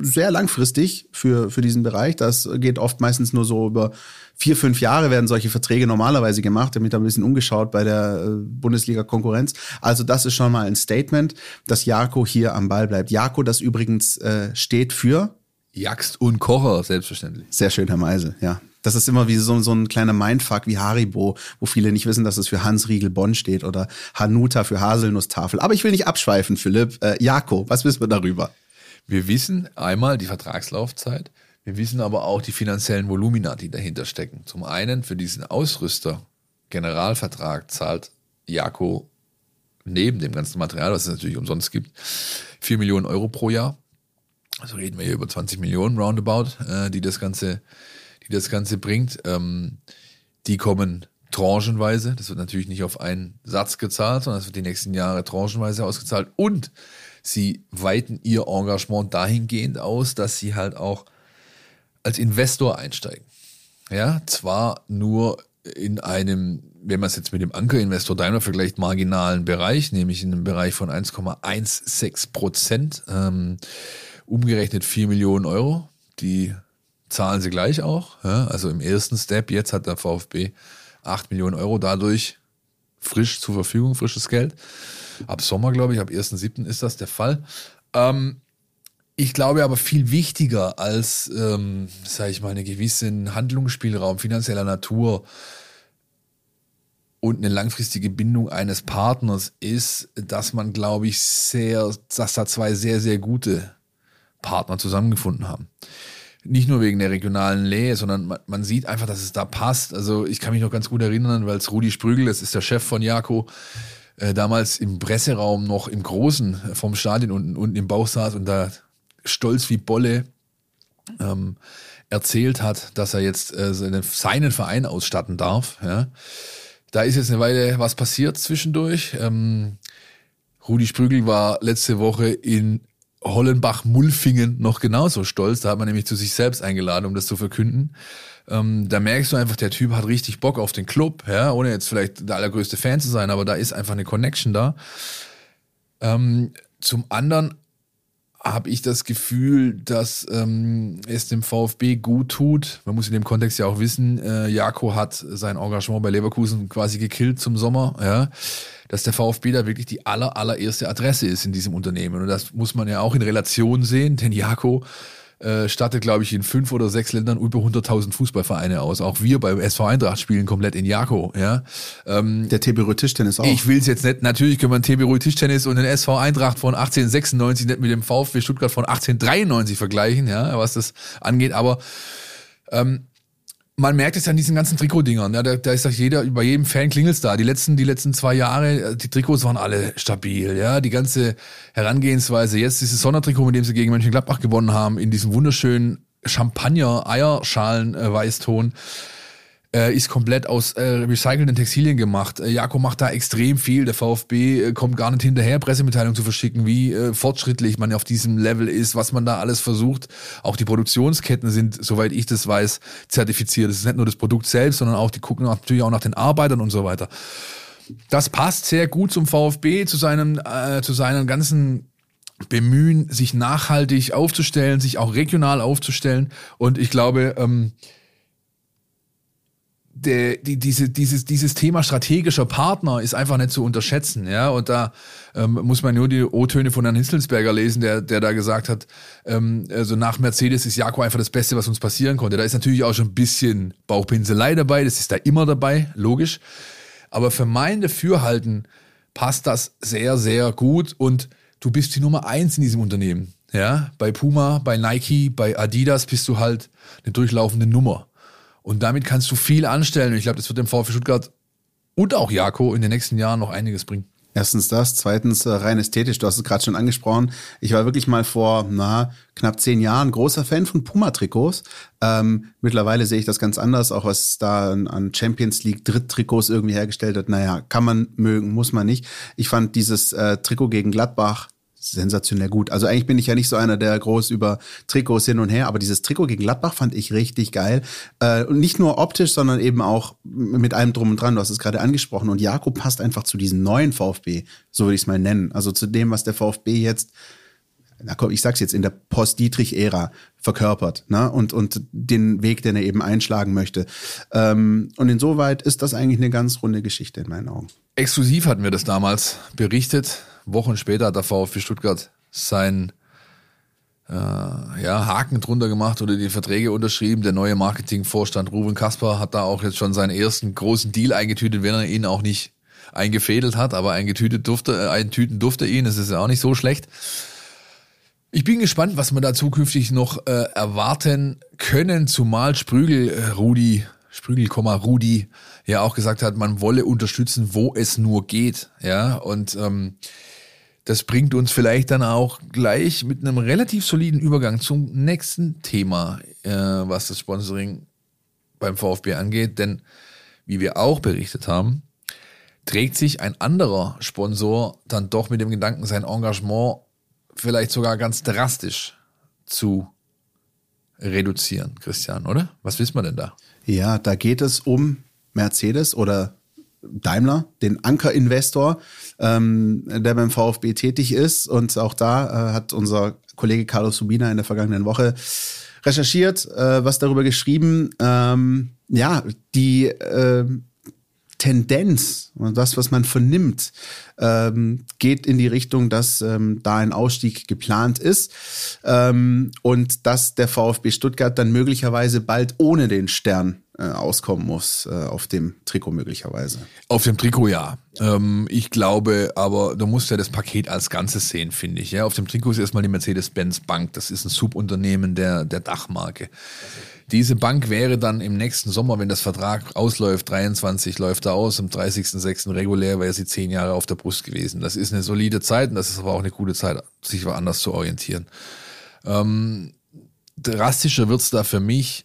sehr langfristig für, für diesen Bereich. Das geht oft meistens nur so über vier, fünf Jahre werden solche Verträge normalerweise gemacht. damit ein bisschen umgeschaut bei der äh, Bundesliga-Konkurrenz. Also das ist schon mal ein Statement, dass Jako hier am Ball bleibt. Jako, das übrigens äh, steht für Jagst und Kocher, selbstverständlich. Sehr schön, Herr Meisel, ja. Das ist immer wie so, so ein kleiner Mindfuck wie Haribo, wo viele nicht wissen, dass es für Hans Riegel Bonn steht oder Hanuta für Haselnusstafel. Aber ich will nicht abschweifen, Philipp. Äh, Jako, was wissen wir darüber? Wir wissen einmal die Vertragslaufzeit. Wir wissen aber auch die finanziellen Volumina, die dahinter stecken. Zum einen für diesen Ausrüster Generalvertrag zahlt Jako neben dem ganzen Material, was es natürlich umsonst gibt, vier Millionen Euro pro Jahr. Also reden wir hier über 20 Millionen roundabout, äh, die das Ganze, die das Ganze bringt. Ähm, die kommen tranchenweise. Das wird natürlich nicht auf einen Satz gezahlt, sondern es wird die nächsten Jahre tranchenweise ausgezahlt. Und sie weiten ihr Engagement dahingehend aus, dass sie halt auch als Investor einsteigen. Ja, zwar nur in einem, wenn man es jetzt mit dem Ankerinvestor Daimler vergleicht, marginalen Bereich, nämlich in einem Bereich von 1,16 Prozent. Ähm, umgerechnet 4 Millionen Euro. Die zahlen sie gleich auch. Ja, also im ersten Step, jetzt hat der VfB 8 Millionen Euro dadurch frisch zur Verfügung, frisches Geld. Ab Sommer, glaube ich, ab 1.7. ist das der Fall. Ähm, ich glaube aber viel wichtiger als, ähm, sage ich mal, einen gewissen Handlungsspielraum finanzieller Natur und eine langfristige Bindung eines Partners ist, dass man, glaube ich, sehr, dass da zwei sehr, sehr gute Partner zusammengefunden haben. Nicht nur wegen der regionalen Nähe, sondern man, man sieht einfach, dass es da passt. Also ich kann mich noch ganz gut erinnern, weil es Rudi Sprügel, das ist der Chef von Jako, äh, damals im Presseraum noch im Großen äh, vom Stadion unten, unten im Bauch saß und da stolz wie Bolle ähm, erzählt hat, dass er jetzt äh, seinen, seinen Verein ausstatten darf. Ja. Da ist jetzt eine Weile was passiert zwischendurch. Ähm, Rudi Sprügel war letzte Woche in Hollenbach-Mulfingen noch genauso stolz. Da hat man nämlich zu sich selbst eingeladen, um das zu verkünden. Ähm, da merkst du einfach, der Typ hat richtig Bock auf den Club, ja, ohne jetzt vielleicht der allergrößte Fan zu sein, aber da ist einfach eine Connection da. Ähm, zum anderen habe ich das Gefühl, dass ähm, es dem VfB gut tut. Man muss in dem Kontext ja auch wissen, äh, Jako hat sein Engagement bei Leverkusen quasi gekillt zum Sommer, ja, dass der VfB da wirklich die aller, allererste Adresse ist in diesem Unternehmen. Und das muss man ja auch in Relation sehen, denn Jako äh, stattet, glaube ich, in fünf oder sechs Ländern über 100.000 Fußballvereine aus. Auch wir beim SV Eintracht spielen komplett in Jako. Ja? Ähm, Der TB Tischtennis auch. Ich will es jetzt nicht. Natürlich können wir einen TB Tischtennis und den SV Eintracht von 1896 nicht mit dem VfB Stuttgart von 1893 vergleichen, ja, was das angeht. Aber ähm, man merkt es ja an diesen ganzen Trikotdingern. Ja, da, da ist doch jeder, bei jedem Fan klingelt's da. Die letzten, die letzten zwei Jahre, äh, die Trikots waren alle stabil. Ja, die ganze Herangehensweise. Jetzt dieses Sondertrikot, mit dem sie gegen Mönchengladbach gewonnen haben, in diesem wunderschönen Champagner-Eierschalen-Weißton. Äh, äh, ist komplett aus äh, recycelten Textilien gemacht. Äh, Jako macht da extrem viel. Der VfB äh, kommt gar nicht hinterher, Pressemitteilungen zu verschicken, wie äh, fortschrittlich man auf diesem Level ist, was man da alles versucht. Auch die Produktionsketten sind, soweit ich das weiß, zertifiziert. Es ist nicht nur das Produkt selbst, sondern auch die gucken natürlich auch nach den Arbeitern und so weiter. Das passt sehr gut zum VfB, zu seinem, äh, zu seinem ganzen Bemühen, sich nachhaltig aufzustellen, sich auch regional aufzustellen. Und ich glaube, ähm, der, die, diese, dieses, dieses Thema strategischer Partner ist einfach nicht zu unterschätzen, ja. Und da ähm, muss man nur die O-Töne von Herrn Hitzelsberger lesen, der, der da gesagt hat, ähm, also nach Mercedes ist Jaco einfach das Beste, was uns passieren konnte. Da ist natürlich auch schon ein bisschen Bauchpinselei dabei, das ist da immer dabei, logisch. Aber für mein Dafürhalten passt das sehr, sehr gut und du bist die Nummer eins in diesem Unternehmen. Ja, bei Puma, bei Nike, bei Adidas bist du halt eine durchlaufende Nummer. Und damit kannst du viel anstellen. Und ich glaube, das wird dem VfB Stuttgart und auch Jako in den nächsten Jahren noch einiges bringen. Erstens das, zweitens äh, rein ästhetisch, du hast es gerade schon angesprochen. Ich war wirklich mal vor na, knapp zehn Jahren großer Fan von Puma-Trikots. Ähm, mittlerweile sehe ich das ganz anders, auch was da an Champions League Dritt-Trikots irgendwie hergestellt hat. Naja, kann man mögen, muss man nicht. Ich fand dieses äh, Trikot gegen Gladbach sensationell gut. Also eigentlich bin ich ja nicht so einer, der groß über Trikots hin und her, aber dieses Trikot gegen Gladbach fand ich richtig geil. Äh, und nicht nur optisch, sondern eben auch mit allem drum und dran. Du hast es gerade angesprochen. Und Jakob passt einfach zu diesem neuen VfB, so würde ich es mal nennen. Also zu dem, was der VfB jetzt na komm, ich sag's jetzt, in der Post-Dietrich-Ära verkörpert, ne? Und, und den Weg, den er eben einschlagen möchte. Ähm, und insoweit ist das eigentlich eine ganz runde Geschichte in meinen Augen. Exklusiv hatten wir das damals berichtet. Wochen später hat der VfB Stuttgart sein äh, ja, Haken drunter gemacht oder die Verträge unterschrieben. Der neue Marketingvorstand Ruben Kasper hat da auch jetzt schon seinen ersten großen Deal eingetütet, wenn er ihn auch nicht eingefädelt hat, aber eingetütet durfte, äh, eintüten durfte ihn. Das ist ja auch nicht so schlecht. Ich bin gespannt, was wir da zukünftig noch äh, erwarten können, zumal Sprügel, äh, Rudi, Sprügel, Rudi, ja auch gesagt hat, man wolle unterstützen, wo es nur geht. Ja, und ähm, das bringt uns vielleicht dann auch gleich mit einem relativ soliden Übergang zum nächsten Thema, äh, was das Sponsoring beim VfB angeht. Denn wie wir auch berichtet haben, trägt sich ein anderer Sponsor dann doch mit dem Gedanken, sein Engagement vielleicht sogar ganz drastisch zu reduzieren, Christian, oder? Was wissen wir denn da? Ja, da geht es um Mercedes oder Daimler, den Anker-Investor, ähm, der beim VfB tätig ist. Und auch da äh, hat unser Kollege Carlos Subina in der vergangenen Woche recherchiert, äh, was darüber geschrieben. Ähm, ja, die äh, Tendenz und das, was man vernimmt, ähm, geht in die Richtung, dass ähm, da ein Ausstieg geplant ist ähm, und dass der VfB Stuttgart dann möglicherweise bald ohne den Stern äh, auskommen muss äh, auf dem Trikot möglicherweise. Auf dem Trikot ja. Ähm, ich glaube, aber du musst ja das Paket als Ganzes sehen, finde ich. Ja, auf dem Trikot ist erstmal die Mercedes-Benz Bank. Das ist ein Subunternehmen der der Dachmarke. Diese Bank wäre dann im nächsten Sommer, wenn das Vertrag ausläuft, 23 läuft er aus, am 30.06. regulär wäre sie zehn Jahre auf der Brust gewesen. Das ist eine solide Zeit und das ist aber auch eine gute Zeit, sich woanders zu orientieren. Ähm, drastischer wird's da für mich,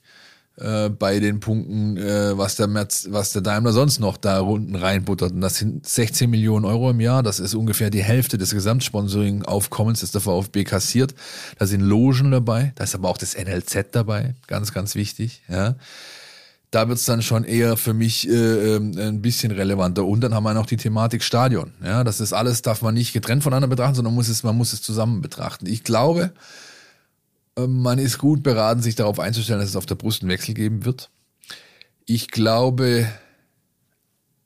äh, bei den Punkten, äh, was, der Merz, was der Daimler sonst noch da unten reinbuttert. Und das sind 16 Millionen Euro im Jahr. Das ist ungefähr die Hälfte des Gesamtsponsoring-Aufkommens, das der VfB kassiert. Da sind Logen dabei, da ist aber auch das NLZ dabei, ganz, ganz wichtig. Ja. Da wird's dann schon eher für mich äh, ähm, ein bisschen relevanter. Und dann haben wir noch die Thematik Stadion. Ja, das ist alles, darf man nicht getrennt voneinander betrachten, sondern muss es, man muss es zusammen betrachten. Ich glaube, man ist gut beraten, sich darauf einzustellen, dass es auf der Brust einen Wechsel geben wird. Ich glaube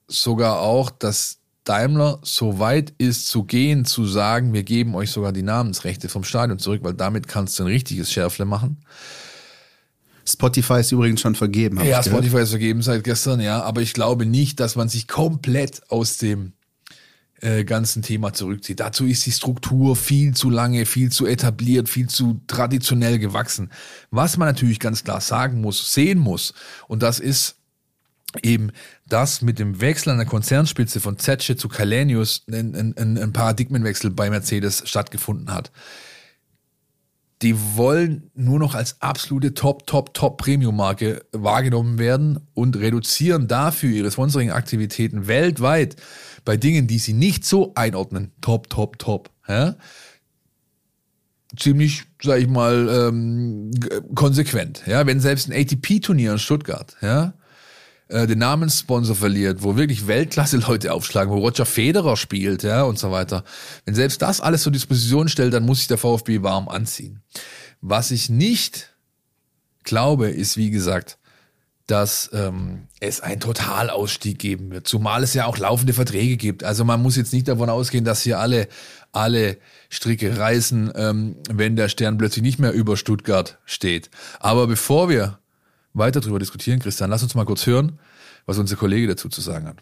sogar auch, dass Daimler so weit ist zu gehen, zu sagen, wir geben euch sogar die Namensrechte vom Stadion zurück, weil damit kannst du ein richtiges Schärfle machen. Spotify ist übrigens schon vergeben. Ja, Spotify ist vergeben seit gestern, ja. Aber ich glaube nicht, dass man sich komplett aus dem äh, ganzen Thema zurückzieht. Dazu ist die Struktur viel zu lange, viel zu etabliert, viel zu traditionell gewachsen. Was man natürlich ganz klar sagen muss, sehen muss, und das ist eben, dass mit dem Wechsel an der Konzernspitze von Zetsche zu Kalenius ein, ein, ein Paradigmenwechsel bei Mercedes stattgefunden hat die wollen nur noch als absolute Top, Top, Top Premium-Marke wahrgenommen werden und reduzieren dafür ihre Sponsoring-Aktivitäten weltweit bei Dingen, die sie nicht so einordnen, top, top, top, ja, ziemlich, sag ich mal, ähm, konsequent. Ja, wenn selbst ein ATP-Turnier in Stuttgart, ja, äh, den Namenssponsor verliert, wo wirklich Weltklasse-Leute aufschlagen, wo Roger Federer spielt, ja, und so weiter. Wenn selbst das alles zur Disposition stellt, dann muss sich der VfB warm anziehen. Was ich nicht glaube, ist, wie gesagt, dass ähm, es einen Totalausstieg geben wird, zumal es ja auch laufende Verträge gibt. Also man muss jetzt nicht davon ausgehen, dass hier alle alle Stricke reißen, ähm, wenn der Stern plötzlich nicht mehr über Stuttgart steht. Aber bevor wir weiter darüber diskutieren, Christian, lass uns mal kurz hören, was unser Kollege dazu zu sagen hat.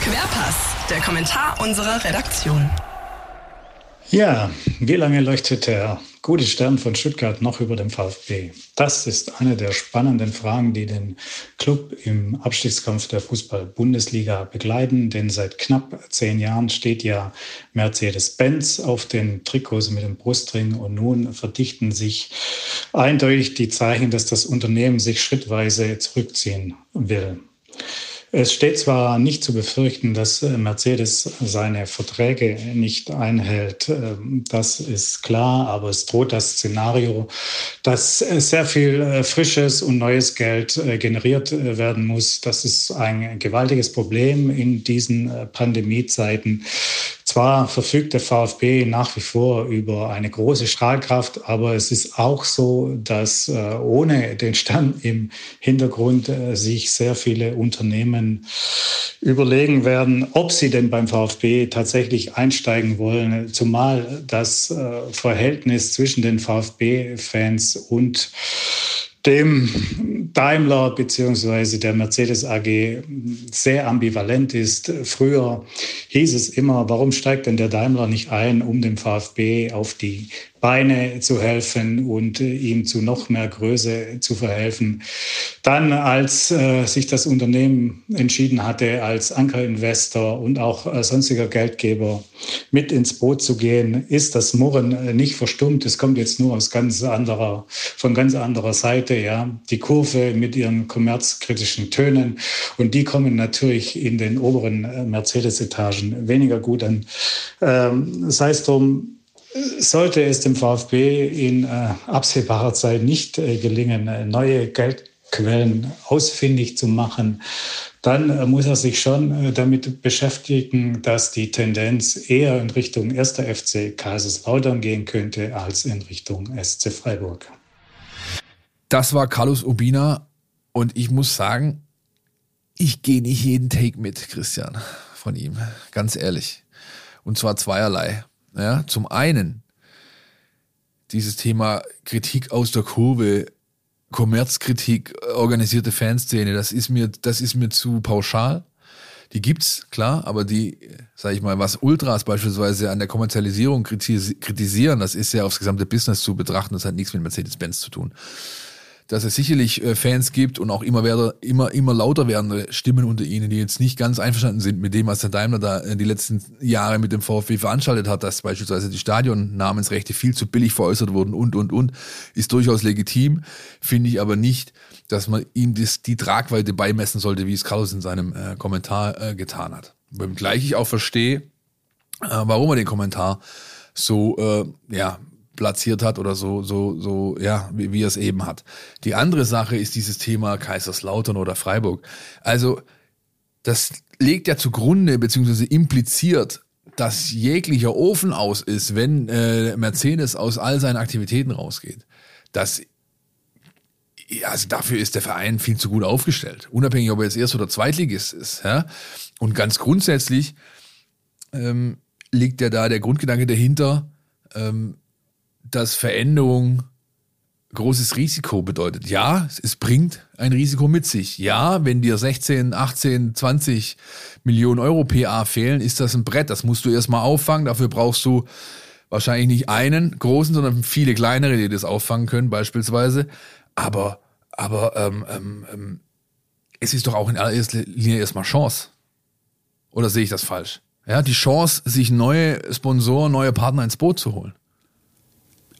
Querpass, der Kommentar unserer Redaktion. Ja, wie lange leuchtet der gute Stern von Stuttgart noch über dem VfB? Das ist eine der spannenden Fragen, die den Club im Abstiegskampf der Fußball-Bundesliga begleiten. Denn seit knapp zehn Jahren steht ja Mercedes-Benz auf den Trikots mit dem Brustring und nun verdichten sich eindeutig die Zeichen, dass das Unternehmen sich schrittweise zurückziehen will. Es steht zwar nicht zu befürchten, dass äh, Mercedes seine Verträge nicht einhält, ähm, das ist klar, aber es droht das Szenario, dass äh, sehr viel äh, frisches und neues Geld generiert werden muss. Das ist ein gewaltiges Problem in diesen Pandemiezeiten. Zwar verfügt der VfB nach wie vor über eine große Strahlkraft, aber es ist auch so, dass ohne den Stand im Hintergrund sich sehr viele Unternehmen Unternehmen überlegen werden, ob sie denn beim VfB tatsächlich einsteigen wollen, zumal das äh, Verhältnis zwischen den VfB-Fans und dem Daimler bzw. der Mercedes AG sehr ambivalent ist. Früher hieß es immer, warum steigt denn der Daimler nicht ein, um dem VfB auf die Beine zu helfen und äh, ihm zu noch mehr Größe zu verhelfen. Dann, als äh, sich das Unternehmen entschieden hatte, als Ankerinvestor und auch äh, sonstiger Geldgeber mit ins Boot zu gehen, ist das Murren äh, nicht verstummt. Es kommt jetzt nur aus ganz anderer, von ganz anderer Seite, ja. Die Kurve mit ihren kommerzkritischen Tönen und die kommen natürlich in den oberen äh, Mercedes-Etagen weniger gut an. Ähm, sei es drum, sollte es dem VfB in äh, absehbarer Zeit nicht äh, gelingen, äh, neue Geldquellen ausfindig zu machen, dann äh, muss er sich schon äh, damit beschäftigen, dass die Tendenz eher in Richtung 1. FC Kaiserslautern gehen könnte als in Richtung SC Freiburg. Das war Carlos Urbina und ich muss sagen, ich gehe nicht jeden Take mit, Christian, von ihm, ganz ehrlich. Und zwar zweierlei. Ja, zum einen dieses Thema Kritik aus der Kurve, Kommerzkritik, organisierte Fanszene, das ist mir, das ist mir zu pauschal. Die gibt's, klar, aber die, sag ich mal, was Ultras beispielsweise an der Kommerzialisierung kritisieren, das ist ja aufs gesamte Business zu betrachten, das hat nichts mit Mercedes-Benz zu tun. Dass es sicherlich äh, Fans gibt und auch immer, werde, immer, immer lauter werdende Stimmen unter ihnen, die jetzt nicht ganz einverstanden sind mit dem, was der Daimler da äh, die letzten Jahre mit dem VfB veranstaltet hat, dass beispielsweise die Stadionnamensrechte viel zu billig veräußert wurden und, und, und, ist durchaus legitim, finde ich aber nicht, dass man ihm das, die Tragweite beimessen sollte, wie es Carlos in seinem äh, Kommentar äh, getan hat. Wenngleich ich auch verstehe, äh, warum er den Kommentar so äh, ja platziert hat oder so so so ja wie, wie er es eben hat. Die andere Sache ist dieses Thema Kaiserslautern oder Freiburg. Also das legt ja zugrunde beziehungsweise impliziert, dass jeglicher Ofen aus ist, wenn äh, Mercedes aus all seinen Aktivitäten rausgeht. Das also dafür ist der Verein viel zu gut aufgestellt. Unabhängig, ob er jetzt Erst- oder Zweitligist ist. Ja? Und ganz grundsätzlich ähm, liegt ja da der Grundgedanke dahinter, ähm, dass Veränderung großes Risiko bedeutet. Ja, es bringt ein Risiko mit sich. Ja, wenn dir 16, 18, 20 Millionen Euro PA fehlen, ist das ein Brett. Das musst du erstmal auffangen. Dafür brauchst du wahrscheinlich nicht einen großen, sondern viele kleinere, die das auffangen können, beispielsweise. Aber, aber ähm, ähm, ähm es ist doch auch in allererster Linie erstmal Chance. Oder sehe ich das falsch? Ja, die Chance, sich neue Sponsoren, neue Partner ins Boot zu holen.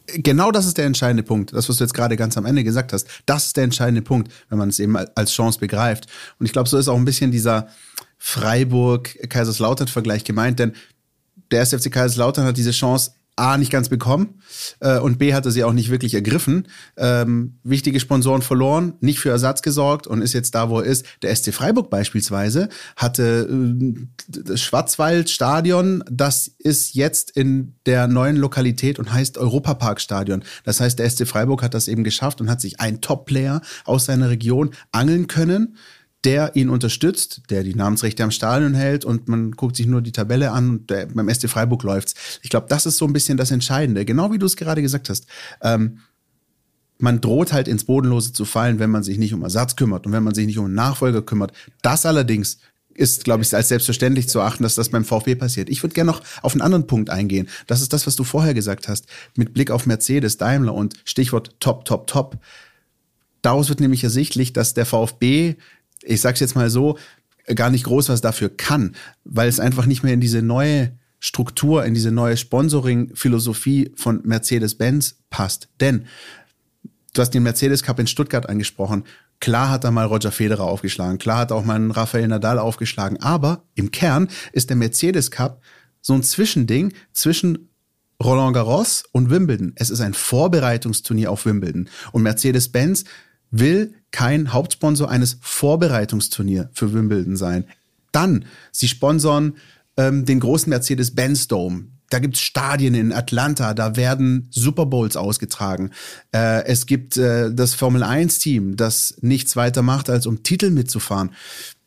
Genau das ist der entscheidende Punkt. Das, was du jetzt gerade ganz am Ende gesagt hast, das ist der entscheidende Punkt, wenn man es eben als Chance begreift. Und ich glaube, so ist auch ein bisschen dieser Freiburg-Kaiserslautern-Vergleich gemeint, denn der SFC Kaiserslautern hat diese Chance A nicht ganz bekommen äh, und B hatte sie auch nicht wirklich ergriffen. Ähm, wichtige Sponsoren verloren, nicht für Ersatz gesorgt und ist jetzt da, wo er ist. Der SC Freiburg beispielsweise hatte äh, das Schwarzwaldstadion, das ist jetzt in der neuen Lokalität und heißt Europaparkstadion. Das heißt, der SC Freiburg hat das eben geschafft und hat sich einen Top-Player aus seiner Region angeln können der ihn unterstützt, der die Namensrechte am Stadion hält und man guckt sich nur die Tabelle an und der, beim SC Freiburg läuft's. Ich glaube, das ist so ein bisschen das Entscheidende. Genau wie du es gerade gesagt hast. Ähm, man droht halt ins Bodenlose zu fallen, wenn man sich nicht um Ersatz kümmert und wenn man sich nicht um einen Nachfolger kümmert. Das allerdings ist, glaube ich, als selbstverständlich zu achten, dass das beim VfB passiert. Ich würde gerne noch auf einen anderen Punkt eingehen. Das ist das, was du vorher gesagt hast, mit Blick auf Mercedes, Daimler und Stichwort Top, Top, Top. Daraus wird nämlich ersichtlich, dass der VfB ich sag's jetzt mal so, gar nicht groß was dafür kann, weil es einfach nicht mehr in diese neue Struktur, in diese neue Sponsoring-Philosophie von Mercedes-Benz passt. Denn du hast den Mercedes Cup in Stuttgart angesprochen. Klar hat er mal Roger Federer aufgeschlagen, klar hat auch mal einen Rafael Nadal aufgeschlagen, aber im Kern ist der Mercedes Cup so ein Zwischending zwischen Roland Garros und Wimbledon. Es ist ein Vorbereitungsturnier auf Wimbledon. Und Mercedes-Benz will kein Hauptsponsor eines Vorbereitungsturniers für Wimbledon sein. Dann, sie sponsern ähm, den großen Mercedes-Benz Dome. Da gibt's Stadien in Atlanta, da werden Super Bowls ausgetragen. Äh, es gibt äh, das Formel 1-Team, das nichts weiter macht, als um Titel mitzufahren.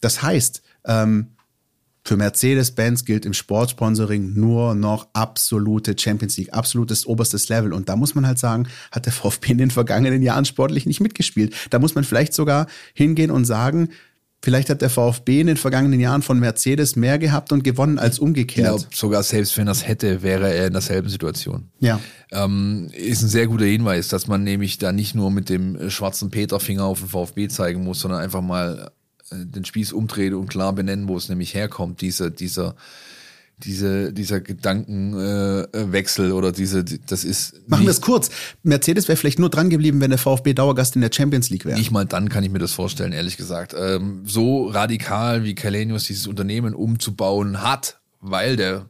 Das heißt, ähm, für Mercedes-Benz gilt im Sportsponsoring nur noch absolute Champions League, absolutes oberstes Level. Und da muss man halt sagen, hat der VfB in den vergangenen Jahren sportlich nicht mitgespielt. Da muss man vielleicht sogar hingehen und sagen, Vielleicht hat der VfB in den vergangenen Jahren von Mercedes mehr gehabt und gewonnen als umgekehrt. Ich glaube, sogar selbst wenn er es hätte, wäre er in derselben Situation. Ja. Ähm, ist ein sehr guter Hinweis, dass man nämlich da nicht nur mit dem schwarzen Peterfinger auf den VfB zeigen muss, sondern einfach mal den Spieß umdreht und klar benennen, wo es nämlich herkommt, dieser, dieser, diese, dieser Gedankenwechsel äh, oder diese, das ist. Machen wir es kurz. Mercedes wäre vielleicht nur dran geblieben, wenn der VfB Dauergast in der Champions League wäre. Nicht mal dann kann ich mir das vorstellen, ehrlich gesagt. Ähm, so radikal wie Kalenius dieses Unternehmen umzubauen hat, weil der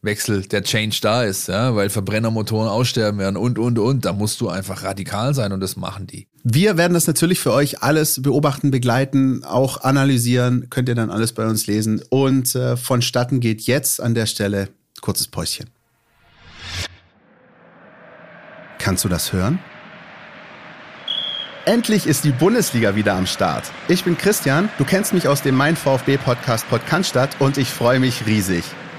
Wechsel, der Change da ist, ja, weil Verbrennermotoren aussterben werden und, und, und. Da musst du einfach radikal sein und das machen die. Wir werden das natürlich für euch alles beobachten, begleiten, auch analysieren. Könnt ihr dann alles bei uns lesen. Und äh, vonstatten geht jetzt an der Stelle kurzes Päuschen. Kannst du das hören? Endlich ist die Bundesliga wieder am Start. Ich bin Christian, du kennst mich aus dem Mein VfB Podcast Podcast und ich freue mich riesig.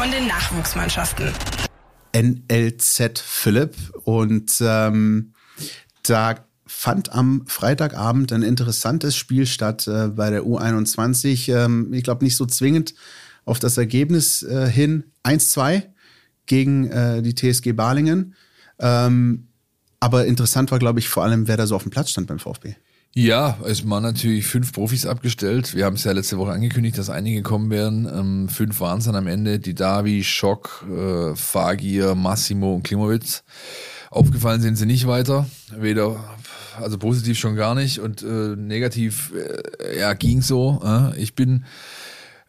von den Nachwuchsmannschaften. NLZ Philipp und ähm, da fand am Freitagabend ein interessantes Spiel statt äh, bei der U21. Ähm, ich glaube nicht so zwingend auf das Ergebnis äh, hin. 1-2 gegen äh, die TSG Balingen. Ähm, aber interessant war, glaube ich, vor allem, wer da so auf dem Platz stand beim VfB. Ja, es waren natürlich fünf Profis abgestellt. Wir haben es ja letzte Woche angekündigt, dass einige kommen werden. Ähm, fünf waren es dann am Ende. Die Davi, Schock, äh, Fagir, Massimo und Klimowitz. Aufgefallen sind sie nicht weiter. Weder, also positiv schon gar nicht und äh, negativ, äh, ja, ging so. Äh. Ich bin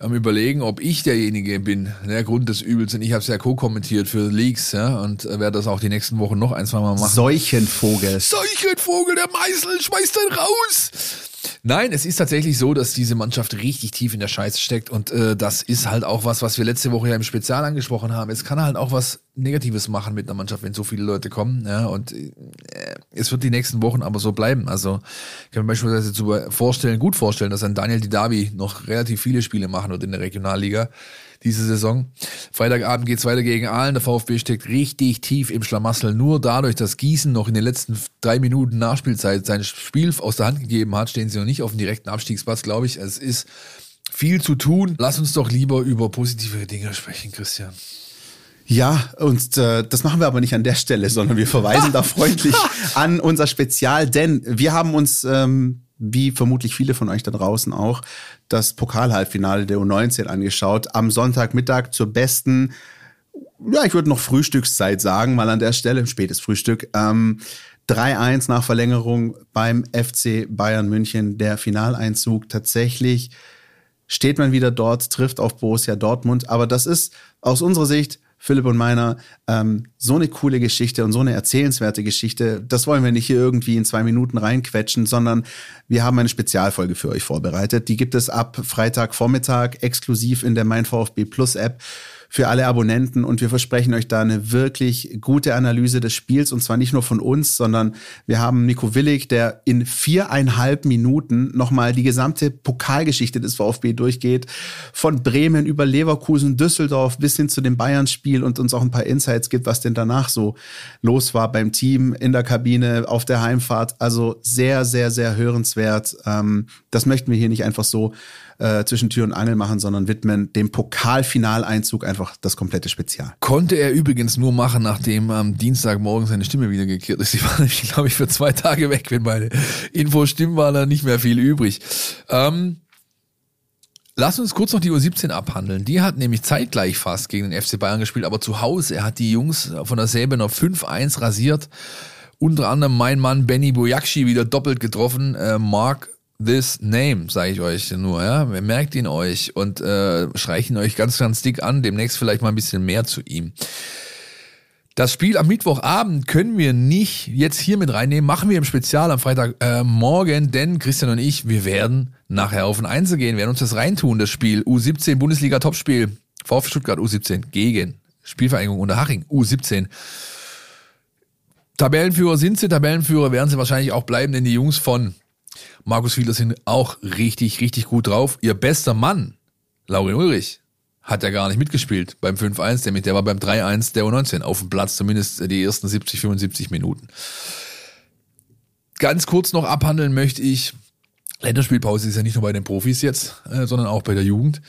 am überlegen, ob ich derjenige bin, der Grund des Übels. Und ich habe es ja co-kommentiert für Leaks, ja, und werde das auch die nächsten Wochen noch ein, zwei Mal machen. Seuchenvogel. Seuchenvogel, der Meißel, schmeißt den raus! Nein, es ist tatsächlich so, dass diese Mannschaft richtig tief in der Scheiße steckt und äh, das ist halt auch was, was wir letzte Woche ja im Spezial angesprochen haben. Es kann halt auch was Negatives machen mit einer Mannschaft, wenn so viele Leute kommen. Ja, und äh, es wird die nächsten Wochen aber so bleiben. Also ich kann mir beispielsweise zu vorstellen, gut vorstellen, dass ein Daniel Didavi noch relativ viele Spiele machen wird in der Regionalliga diese Saison. Freitagabend geht's weiter gegen Aalen. Der VfB steckt richtig tief im Schlamassel. Nur dadurch, dass Gießen noch in den letzten drei Minuten Nachspielzeit sein Spiel aus der Hand gegeben hat, stehen sie noch nicht auf dem direkten Abstiegsplatz, glaube ich. Es ist viel zu tun. Lass uns doch lieber über positive Dinge sprechen, Christian. Ja, und äh, das machen wir aber nicht an der Stelle, sondern wir verweisen da freundlich an unser Spezial, denn wir haben uns, ähm, wie vermutlich viele von euch da draußen auch, das Pokalhalbfinale der U19 angeschaut. Am Sonntagmittag zur besten, ja, ich würde noch Frühstückszeit sagen, mal an der Stelle, spätes Frühstück. Ähm, 3-1 nach Verlängerung beim FC Bayern München, der Finaleinzug. Tatsächlich steht man wieder dort, trifft auf Borussia Dortmund. Aber das ist aus unserer Sicht Philipp und meiner, ähm, so eine coole Geschichte und so eine erzählenswerte Geschichte. Das wollen wir nicht hier irgendwie in zwei Minuten reinquetschen, sondern wir haben eine Spezialfolge für euch vorbereitet. Die gibt es ab Freitagvormittag exklusiv in der Mein VfB Plus App für alle Abonnenten und wir versprechen euch da eine wirklich gute Analyse des Spiels und zwar nicht nur von uns, sondern wir haben Nico Willig, der in viereinhalb Minuten nochmal die gesamte Pokalgeschichte des VfB durchgeht, von Bremen über Leverkusen, Düsseldorf bis hin zu dem Bayern-Spiel und uns auch ein paar Insights gibt, was denn danach so los war beim Team, in der Kabine, auf der Heimfahrt. Also sehr, sehr, sehr hörenswert. Ähm, das möchten wir hier nicht einfach so äh, zwischen Tür und Angel machen, sondern widmen dem Pokalfinaleinzug einfach das komplette Spezial. Konnte er übrigens nur machen, nachdem am Dienstagmorgen seine Stimme wieder gekehrt ist. Sie war nämlich, glaube ich, für zwei Tage weg. Wenn meine Infos stimmen, war da nicht mehr viel übrig. Ähm, Lass uns kurz noch die U17 abhandeln. Die hat nämlich zeitgleich fast gegen den FC Bayern gespielt, aber zu Hause. Er hat die Jungs von der Säbener 5-1 rasiert. Unter anderem mein Mann Benny Bojakci wieder doppelt getroffen. Äh, Mark this name, sage ich euch nur, ja. Merkt ihn euch und äh, streicht ihn euch ganz, ganz dick an. Demnächst vielleicht mal ein bisschen mehr zu ihm. Das Spiel am Mittwochabend können wir nicht jetzt hier mit reinnehmen, machen wir im Spezial am Freitag äh, denn Christian und ich, wir werden nachher auf ein Einzel gehen, werden uns das reintun, das Spiel U17 Bundesliga Topspiel, VfB Stuttgart U17 gegen Spielvereinigung Unterhaching U17. Tabellenführer sind sie, Tabellenführer werden sie wahrscheinlich auch bleiben, denn die Jungs von Markus Fiedler sind auch richtig, richtig gut drauf. Ihr bester Mann, Laurin Ulrich, hat ja gar nicht mitgespielt beim 5-1, nämlich der war beim 3-1 der U19 auf dem Platz, zumindest die ersten 70, 75 Minuten. Ganz kurz noch abhandeln möchte ich, Länderspielpause ist ja nicht nur bei den Profis jetzt, äh, sondern auch bei der Jugend.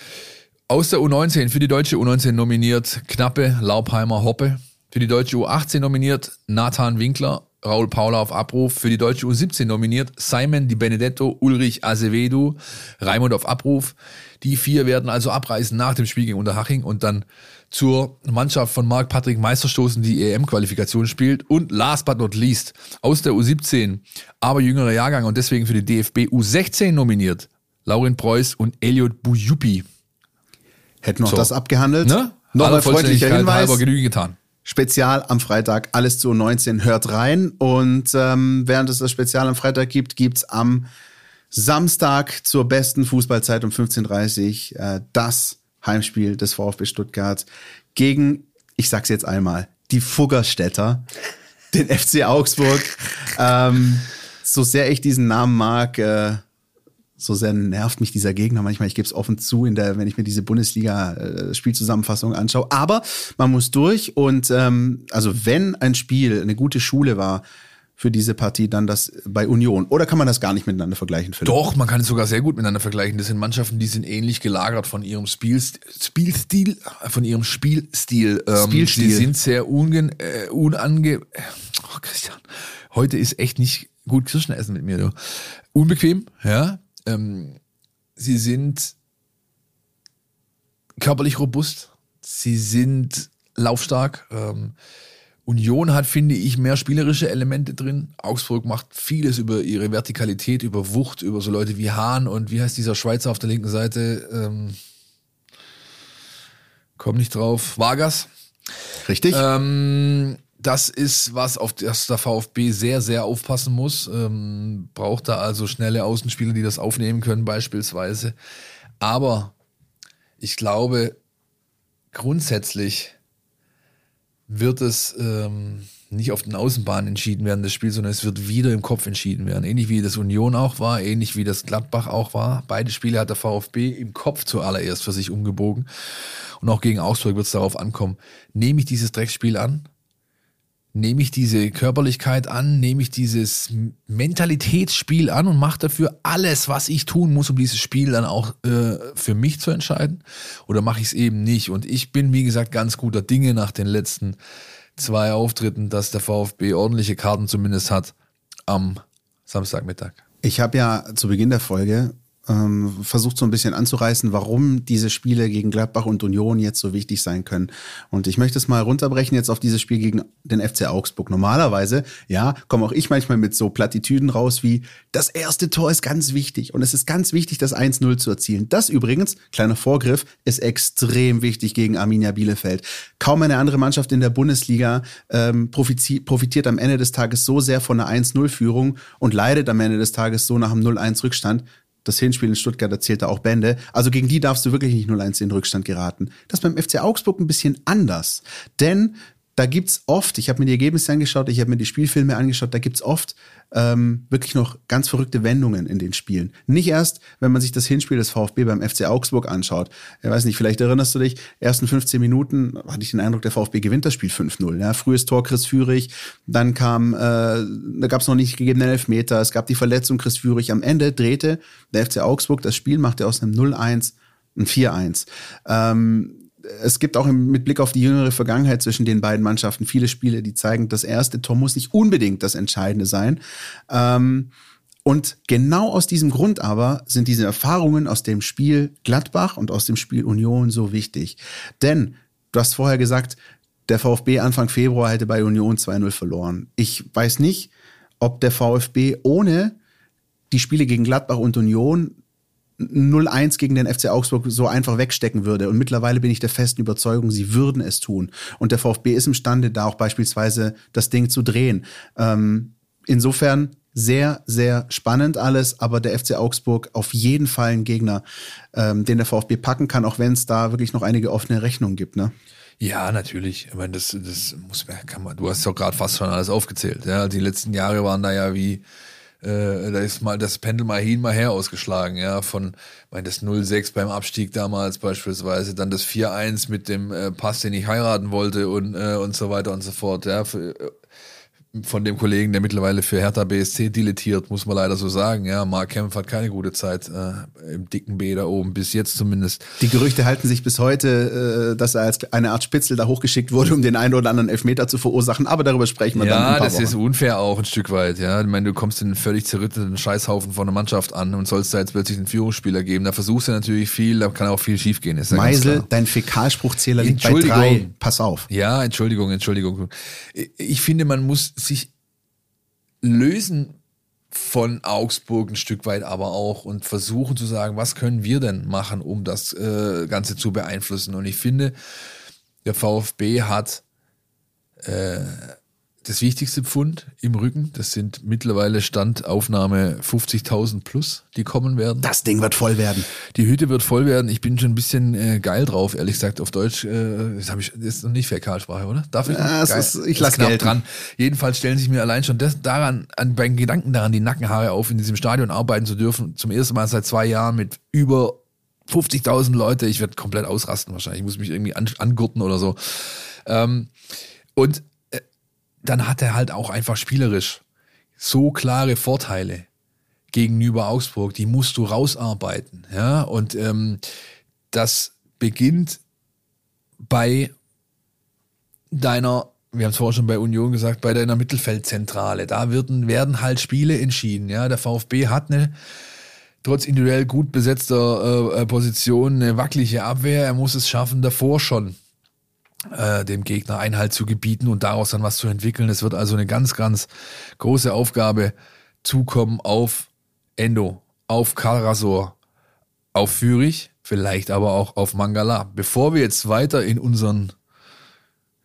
Aus der U19 für die deutsche U19 nominiert Knappe, Laubheimer, Hoppe. Für die deutsche U18 nominiert Nathan Winkler, Raul Paula auf Abruf, für die deutsche U17 nominiert, Simon Di Benedetto, Ulrich Azevedo, Raimund auf Abruf. Die vier werden also abreisen nach dem Spiel gegen Unterhaching und dann zur Mannschaft von Marc Patrick Meisterstoßen, die EM-Qualifikation spielt. Und last but not least, aus der U17, aber jüngerer Jahrgang und deswegen für die DFB U16 nominiert, Laurin Preuß und Elliot Bujupi. Hätten wir so. das abgehandelt. Ne? Nochmal freundlicher Hinweis. Halber Genüge getan. Spezial am Freitag, alles zu 19, hört rein. Und ähm, während es das Spezial am Freitag gibt, gibt's am Samstag zur besten Fußballzeit um 15.30 Uhr äh, das Heimspiel des VfB Stuttgart gegen, ich sag's jetzt einmal, die Fuggerstädter, den FC Augsburg. ähm, so sehr ich diesen Namen mag, äh, so sehr nervt mich dieser Gegner manchmal. Ich gebe es offen zu, in der, wenn ich mir diese Bundesliga-Spielzusammenfassung anschaue. Aber man muss durch und ähm, also wenn ein Spiel eine gute Schule war, für diese Partie dann das bei Union? Oder kann man das gar nicht miteinander vergleichen? Philipp? Doch, man kann es sogar sehr gut miteinander vergleichen. Das sind Mannschaften, die sind ähnlich gelagert von ihrem Spielstil, Spielstil von ihrem Spielstil. Ähm, Spielstil. Die sind sehr ungen, äh, unange... Oh, Christian, heute ist echt nicht gut Kirschen essen mit mir. Du. Unbequem, ja. Ähm, sie sind körperlich robust. Sie sind laufstark. Ähm, Union hat, finde ich, mehr spielerische Elemente drin. Augsburg macht vieles über ihre Vertikalität, über Wucht, über so Leute wie Hahn und wie heißt dieser Schweizer auf der linken Seite? Ähm, komm nicht drauf. Vargas. Richtig. Ähm, das ist was, auf das der VfB sehr, sehr aufpassen muss. Ähm, braucht da also schnelle Außenspieler, die das aufnehmen können, beispielsweise. Aber ich glaube, grundsätzlich wird es ähm, nicht auf den Außenbahnen entschieden werden, das Spiel, sondern es wird wieder im Kopf entschieden werden. Ähnlich wie das Union auch war, ähnlich wie das Gladbach auch war. Beide Spiele hat der VfB im Kopf zuallererst für sich umgebogen. Und auch gegen Augsburg wird es darauf ankommen, nehme ich dieses Drecksspiel an nehme ich diese Körperlichkeit an, nehme ich dieses Mentalitätsspiel an und mache dafür alles, was ich tun muss, um dieses Spiel dann auch äh, für mich zu entscheiden? Oder mache ich es eben nicht? Und ich bin, wie gesagt, ganz guter Dinge nach den letzten zwei Auftritten, dass der VfB ordentliche Karten zumindest hat am Samstagmittag. Ich habe ja zu Beginn der Folge ähm, versucht so ein bisschen anzureißen, warum diese Spiele gegen Gladbach und Union jetzt so wichtig sein können. Und ich möchte es mal runterbrechen jetzt auf dieses Spiel gegen den FC Augsburg. Normalerweise, ja, komme auch ich manchmal mit so Plattitüden raus wie, das erste Tor ist ganz wichtig und es ist ganz wichtig, das 1-0 zu erzielen. Das übrigens, kleiner Vorgriff, ist extrem wichtig gegen Arminia Bielefeld. Kaum eine andere Mannschaft in der Bundesliga ähm, profitiert am Ende des Tages so sehr von einer 1-0-Führung und leidet am Ende des Tages so nach einem 0-1-Rückstand das Hinspiel in Stuttgart erzählt da auch Bände. Also gegen die darfst du wirklich nicht 0-1 in Rückstand geraten. Das ist beim FC Augsburg ein bisschen anders. Denn da gibt's oft, ich habe mir die Ergebnisse angeschaut, ich habe mir die Spielfilme angeschaut, da gibt's oft ähm, wirklich noch ganz verrückte Wendungen in den Spielen. Nicht erst, wenn man sich das Hinspiel des VfB beim FC Augsburg anschaut. Ich weiß nicht, vielleicht erinnerst du dich, ersten 15 Minuten hatte ich den Eindruck, der VfB gewinnt das Spiel 5-0. Ja, frühes Tor Chris Führig, dann kam, äh, da gab's noch nicht gegebene Elfmeter, es gab die Verletzung Chris Führig. Am Ende drehte der FC Augsburg das Spiel, machte aus einem 0-1 ein 4-1. Ähm, es gibt auch mit Blick auf die jüngere Vergangenheit zwischen den beiden Mannschaften viele Spiele, die zeigen, das erste Tor muss nicht unbedingt das Entscheidende sein. Ähm, und genau aus diesem Grund aber sind diese Erfahrungen aus dem Spiel Gladbach und aus dem Spiel Union so wichtig. Denn du hast vorher gesagt, der VfB Anfang Februar hätte bei Union 2-0 verloren. Ich weiß nicht, ob der VfB ohne die Spiele gegen Gladbach und Union 0-1 gegen den FC Augsburg so einfach wegstecken würde. Und mittlerweile bin ich der festen Überzeugung, sie würden es tun. Und der VfB ist imstande, da auch beispielsweise das Ding zu drehen. Ähm, insofern sehr, sehr spannend alles, aber der FC Augsburg auf jeden Fall ein Gegner, ähm, den der VfB packen kann, auch wenn es da wirklich noch einige offene Rechnungen gibt. Ne? Ja, natürlich. Ich meine, das, das muss man, kann man, du hast ja gerade fast schon alles aufgezählt. Ja, die letzten Jahre waren da ja wie, äh, da ist mal das Pendel mal hin, mal her ausgeschlagen, ja, von, mein, das 0-6 beim Abstieg damals beispielsweise, dann das 4-1 mit dem äh, Pass, den ich heiraten wollte und, äh, und so weiter und so fort, ja, für, von dem Kollegen, der mittlerweile für Hertha BSC dilettiert, muss man leider so sagen. Ja, Mark Kempf hat keine gute Zeit äh, im dicken B da oben, bis jetzt zumindest. Die Gerüchte halten sich bis heute, äh, dass er als eine Art Spitzel da hochgeschickt wurde, um den einen oder anderen Elfmeter zu verursachen. Aber darüber sprechen wir ja, dann Ja, das Wochen. ist unfair auch ein Stück weit. Ja, ich meine, du kommst in einen völlig zerrütteten Scheißhaufen von der Mannschaft an und sollst da jetzt plötzlich einen Führungsspieler geben. Da versuchst du natürlich viel, da kann auch viel schiefgehen. Ist ja Meisel, dein Fäkalspruchzähler liegt bei drei. Pass auf. Ja, Entschuldigung, Entschuldigung. Ich finde, man muss sich lösen von Augsburg ein Stück weit aber auch und versuchen zu sagen, was können wir denn machen, um das äh, Ganze zu beeinflussen. Und ich finde, der VfB hat äh, das wichtigste Pfund im Rücken. Das sind mittlerweile Standaufnahme 50.000 plus, die kommen werden. Das Ding wird voll werden. Die Hütte wird voll werden. Ich bin schon ein bisschen äh, geil drauf, ehrlich gesagt, auf Deutsch. Äh, das, hab ich, das ist noch nicht Fäkalsprache, oder? Darf ich? Ja, ist, ich lasse knapp gelten. dran. Jedenfalls stellen sich mir allein schon das, daran, an, beim Gedanken daran, die Nackenhaare auf, in diesem Stadion arbeiten zu dürfen. Zum ersten Mal seit zwei Jahren mit über 50.000 Leute. Ich werde komplett ausrasten wahrscheinlich. Ich muss mich irgendwie an, angurten oder so. Ähm, und dann hat er halt auch einfach spielerisch so klare Vorteile gegenüber Augsburg, die musst du rausarbeiten. Ja, und ähm, das beginnt bei deiner, wir haben es vorher schon bei Union gesagt, bei deiner Mittelfeldzentrale. Da werden, werden halt Spiele entschieden. Ja, der VfB hat eine trotz individuell gut besetzter äh, äh, Position eine wackelige Abwehr. Er muss es schaffen, davor schon äh, dem Gegner Einhalt zu gebieten und daraus dann was zu entwickeln. Es wird also eine ganz, ganz große Aufgabe zukommen auf Endo, auf Karasor, auf Fürich, vielleicht aber auch auf Mangala. Bevor wir jetzt weiter in unseren,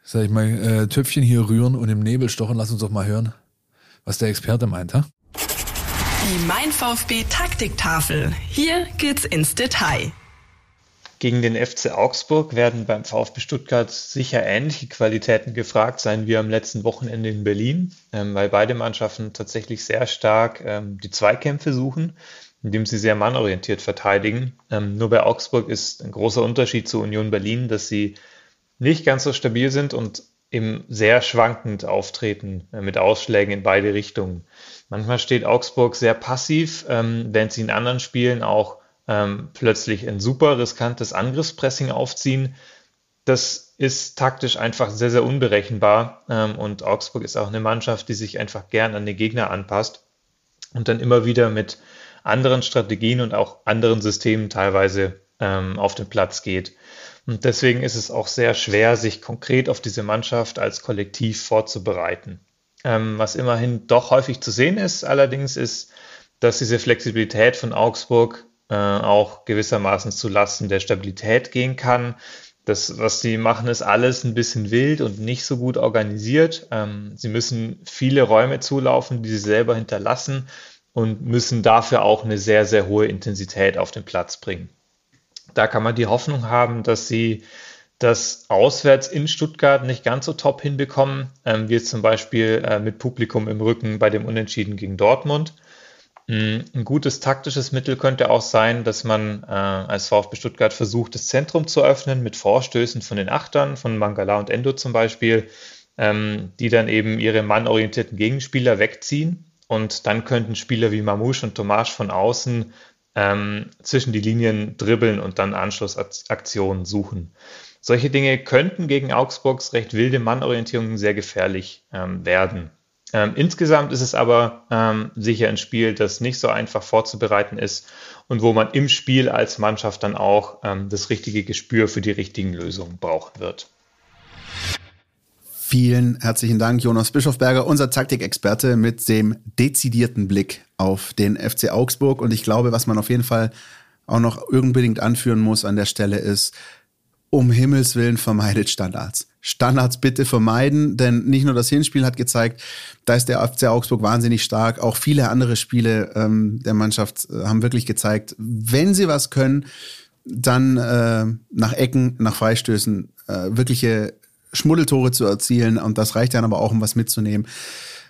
sag ich mal, äh, Töpfchen hier rühren und im Nebel stochen, lass uns doch mal hören, was der Experte meint. Ha? Die Mein VfB Taktiktafel. Hier geht's ins Detail. Gegen den FC Augsburg werden beim VfB Stuttgart sicher ähnliche Qualitäten gefragt sein wie am letzten Wochenende in Berlin, ähm, weil beide Mannschaften tatsächlich sehr stark ähm, die Zweikämpfe suchen, indem sie sehr mannorientiert verteidigen. Ähm, nur bei Augsburg ist ein großer Unterschied zu Union Berlin, dass sie nicht ganz so stabil sind und eben sehr schwankend auftreten äh, mit Ausschlägen in beide Richtungen. Manchmal steht Augsburg sehr passiv, während sie in anderen Spielen auch ähm, plötzlich ein super riskantes Angriffspressing aufziehen. Das ist taktisch einfach sehr, sehr unberechenbar. Ähm, und Augsburg ist auch eine Mannschaft, die sich einfach gern an den Gegner anpasst und dann immer wieder mit anderen Strategien und auch anderen Systemen teilweise ähm, auf den Platz geht. Und deswegen ist es auch sehr schwer, sich konkret auf diese Mannschaft als Kollektiv vorzubereiten. Ähm, was immerhin doch häufig zu sehen ist, allerdings ist, dass diese Flexibilität von Augsburg äh, auch gewissermaßen zu Lasten der Stabilität gehen kann. Das, was sie machen, ist alles ein bisschen wild und nicht so gut organisiert. Ähm, sie müssen viele Räume zulaufen, die sie selber hinterlassen und müssen dafür auch eine sehr, sehr hohe Intensität auf den Platz bringen. Da kann man die Hoffnung haben, dass sie das auswärts in Stuttgart nicht ganz so top hinbekommen, ähm, wie es zum Beispiel äh, mit Publikum im Rücken bei dem Unentschieden gegen Dortmund. Mm, Ein gutes taktisches Mittel könnte auch sein, dass man äh, als VfB Stuttgart versucht, das Zentrum zu öffnen mit Vorstößen von den Achtern, von Mangala und Endo zum Beispiel, ähm, die dann eben ihre mannorientierten Gegenspieler wegziehen. Und dann könnten Spieler wie Mamouche und Tomasch von außen ähm, zwischen die Linien dribbeln und dann Anschlussaktionen suchen. Solche Dinge könnten gegen Augsburgs recht wilde Mannorientierungen sehr gefährlich ähm, werden. Ähm, insgesamt ist es aber ähm, sicher ein Spiel, das nicht so einfach vorzubereiten ist und wo man im Spiel als Mannschaft dann auch ähm, das richtige Gespür für die richtigen Lösungen brauchen wird. Vielen herzlichen Dank, Jonas Bischofberger, unser Taktikexperte mit dem dezidierten Blick auf den FC Augsburg. Und ich glaube, was man auf jeden Fall auch noch unbedingt anführen muss an der Stelle ist, um Himmels Willen vermeidet Standards. Standards bitte vermeiden, denn nicht nur das Hinspiel hat gezeigt, da ist der FC Augsburg wahnsinnig stark. Auch viele andere Spiele ähm, der Mannschaft äh, haben wirklich gezeigt, wenn sie was können, dann äh, nach Ecken, nach Freistößen äh, wirkliche Schmuddeltore zu erzielen. Und das reicht dann aber auch, um was mitzunehmen.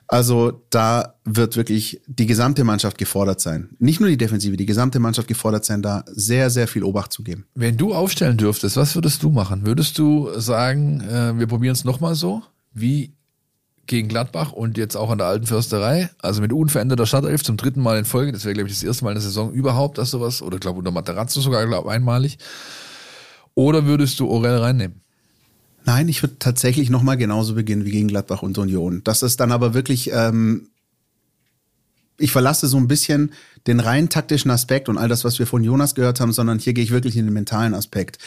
Also da wird wirklich die gesamte Mannschaft gefordert sein. Nicht nur die Defensive, die gesamte Mannschaft gefordert sein, da sehr, sehr viel Obacht zu geben. Wenn du aufstellen dürftest, was würdest du machen? Würdest du sagen, äh, wir probieren es nochmal so, wie gegen Gladbach und jetzt auch an der alten Försterei, also mit unveränderter Startelf zum dritten Mal in Folge, das wäre, glaube ich, das erste Mal in der Saison überhaupt, dass sowas, oder glaube unter Materazzo sogar, glaube einmalig. Oder würdest du Orel reinnehmen? Nein, ich würde tatsächlich nochmal genauso beginnen wie gegen Gladbach und Union. Das ist dann aber wirklich, ähm, ich verlasse so ein bisschen den rein taktischen Aspekt und all das, was wir von Jonas gehört haben, sondern hier gehe ich wirklich in den mentalen Aspekt.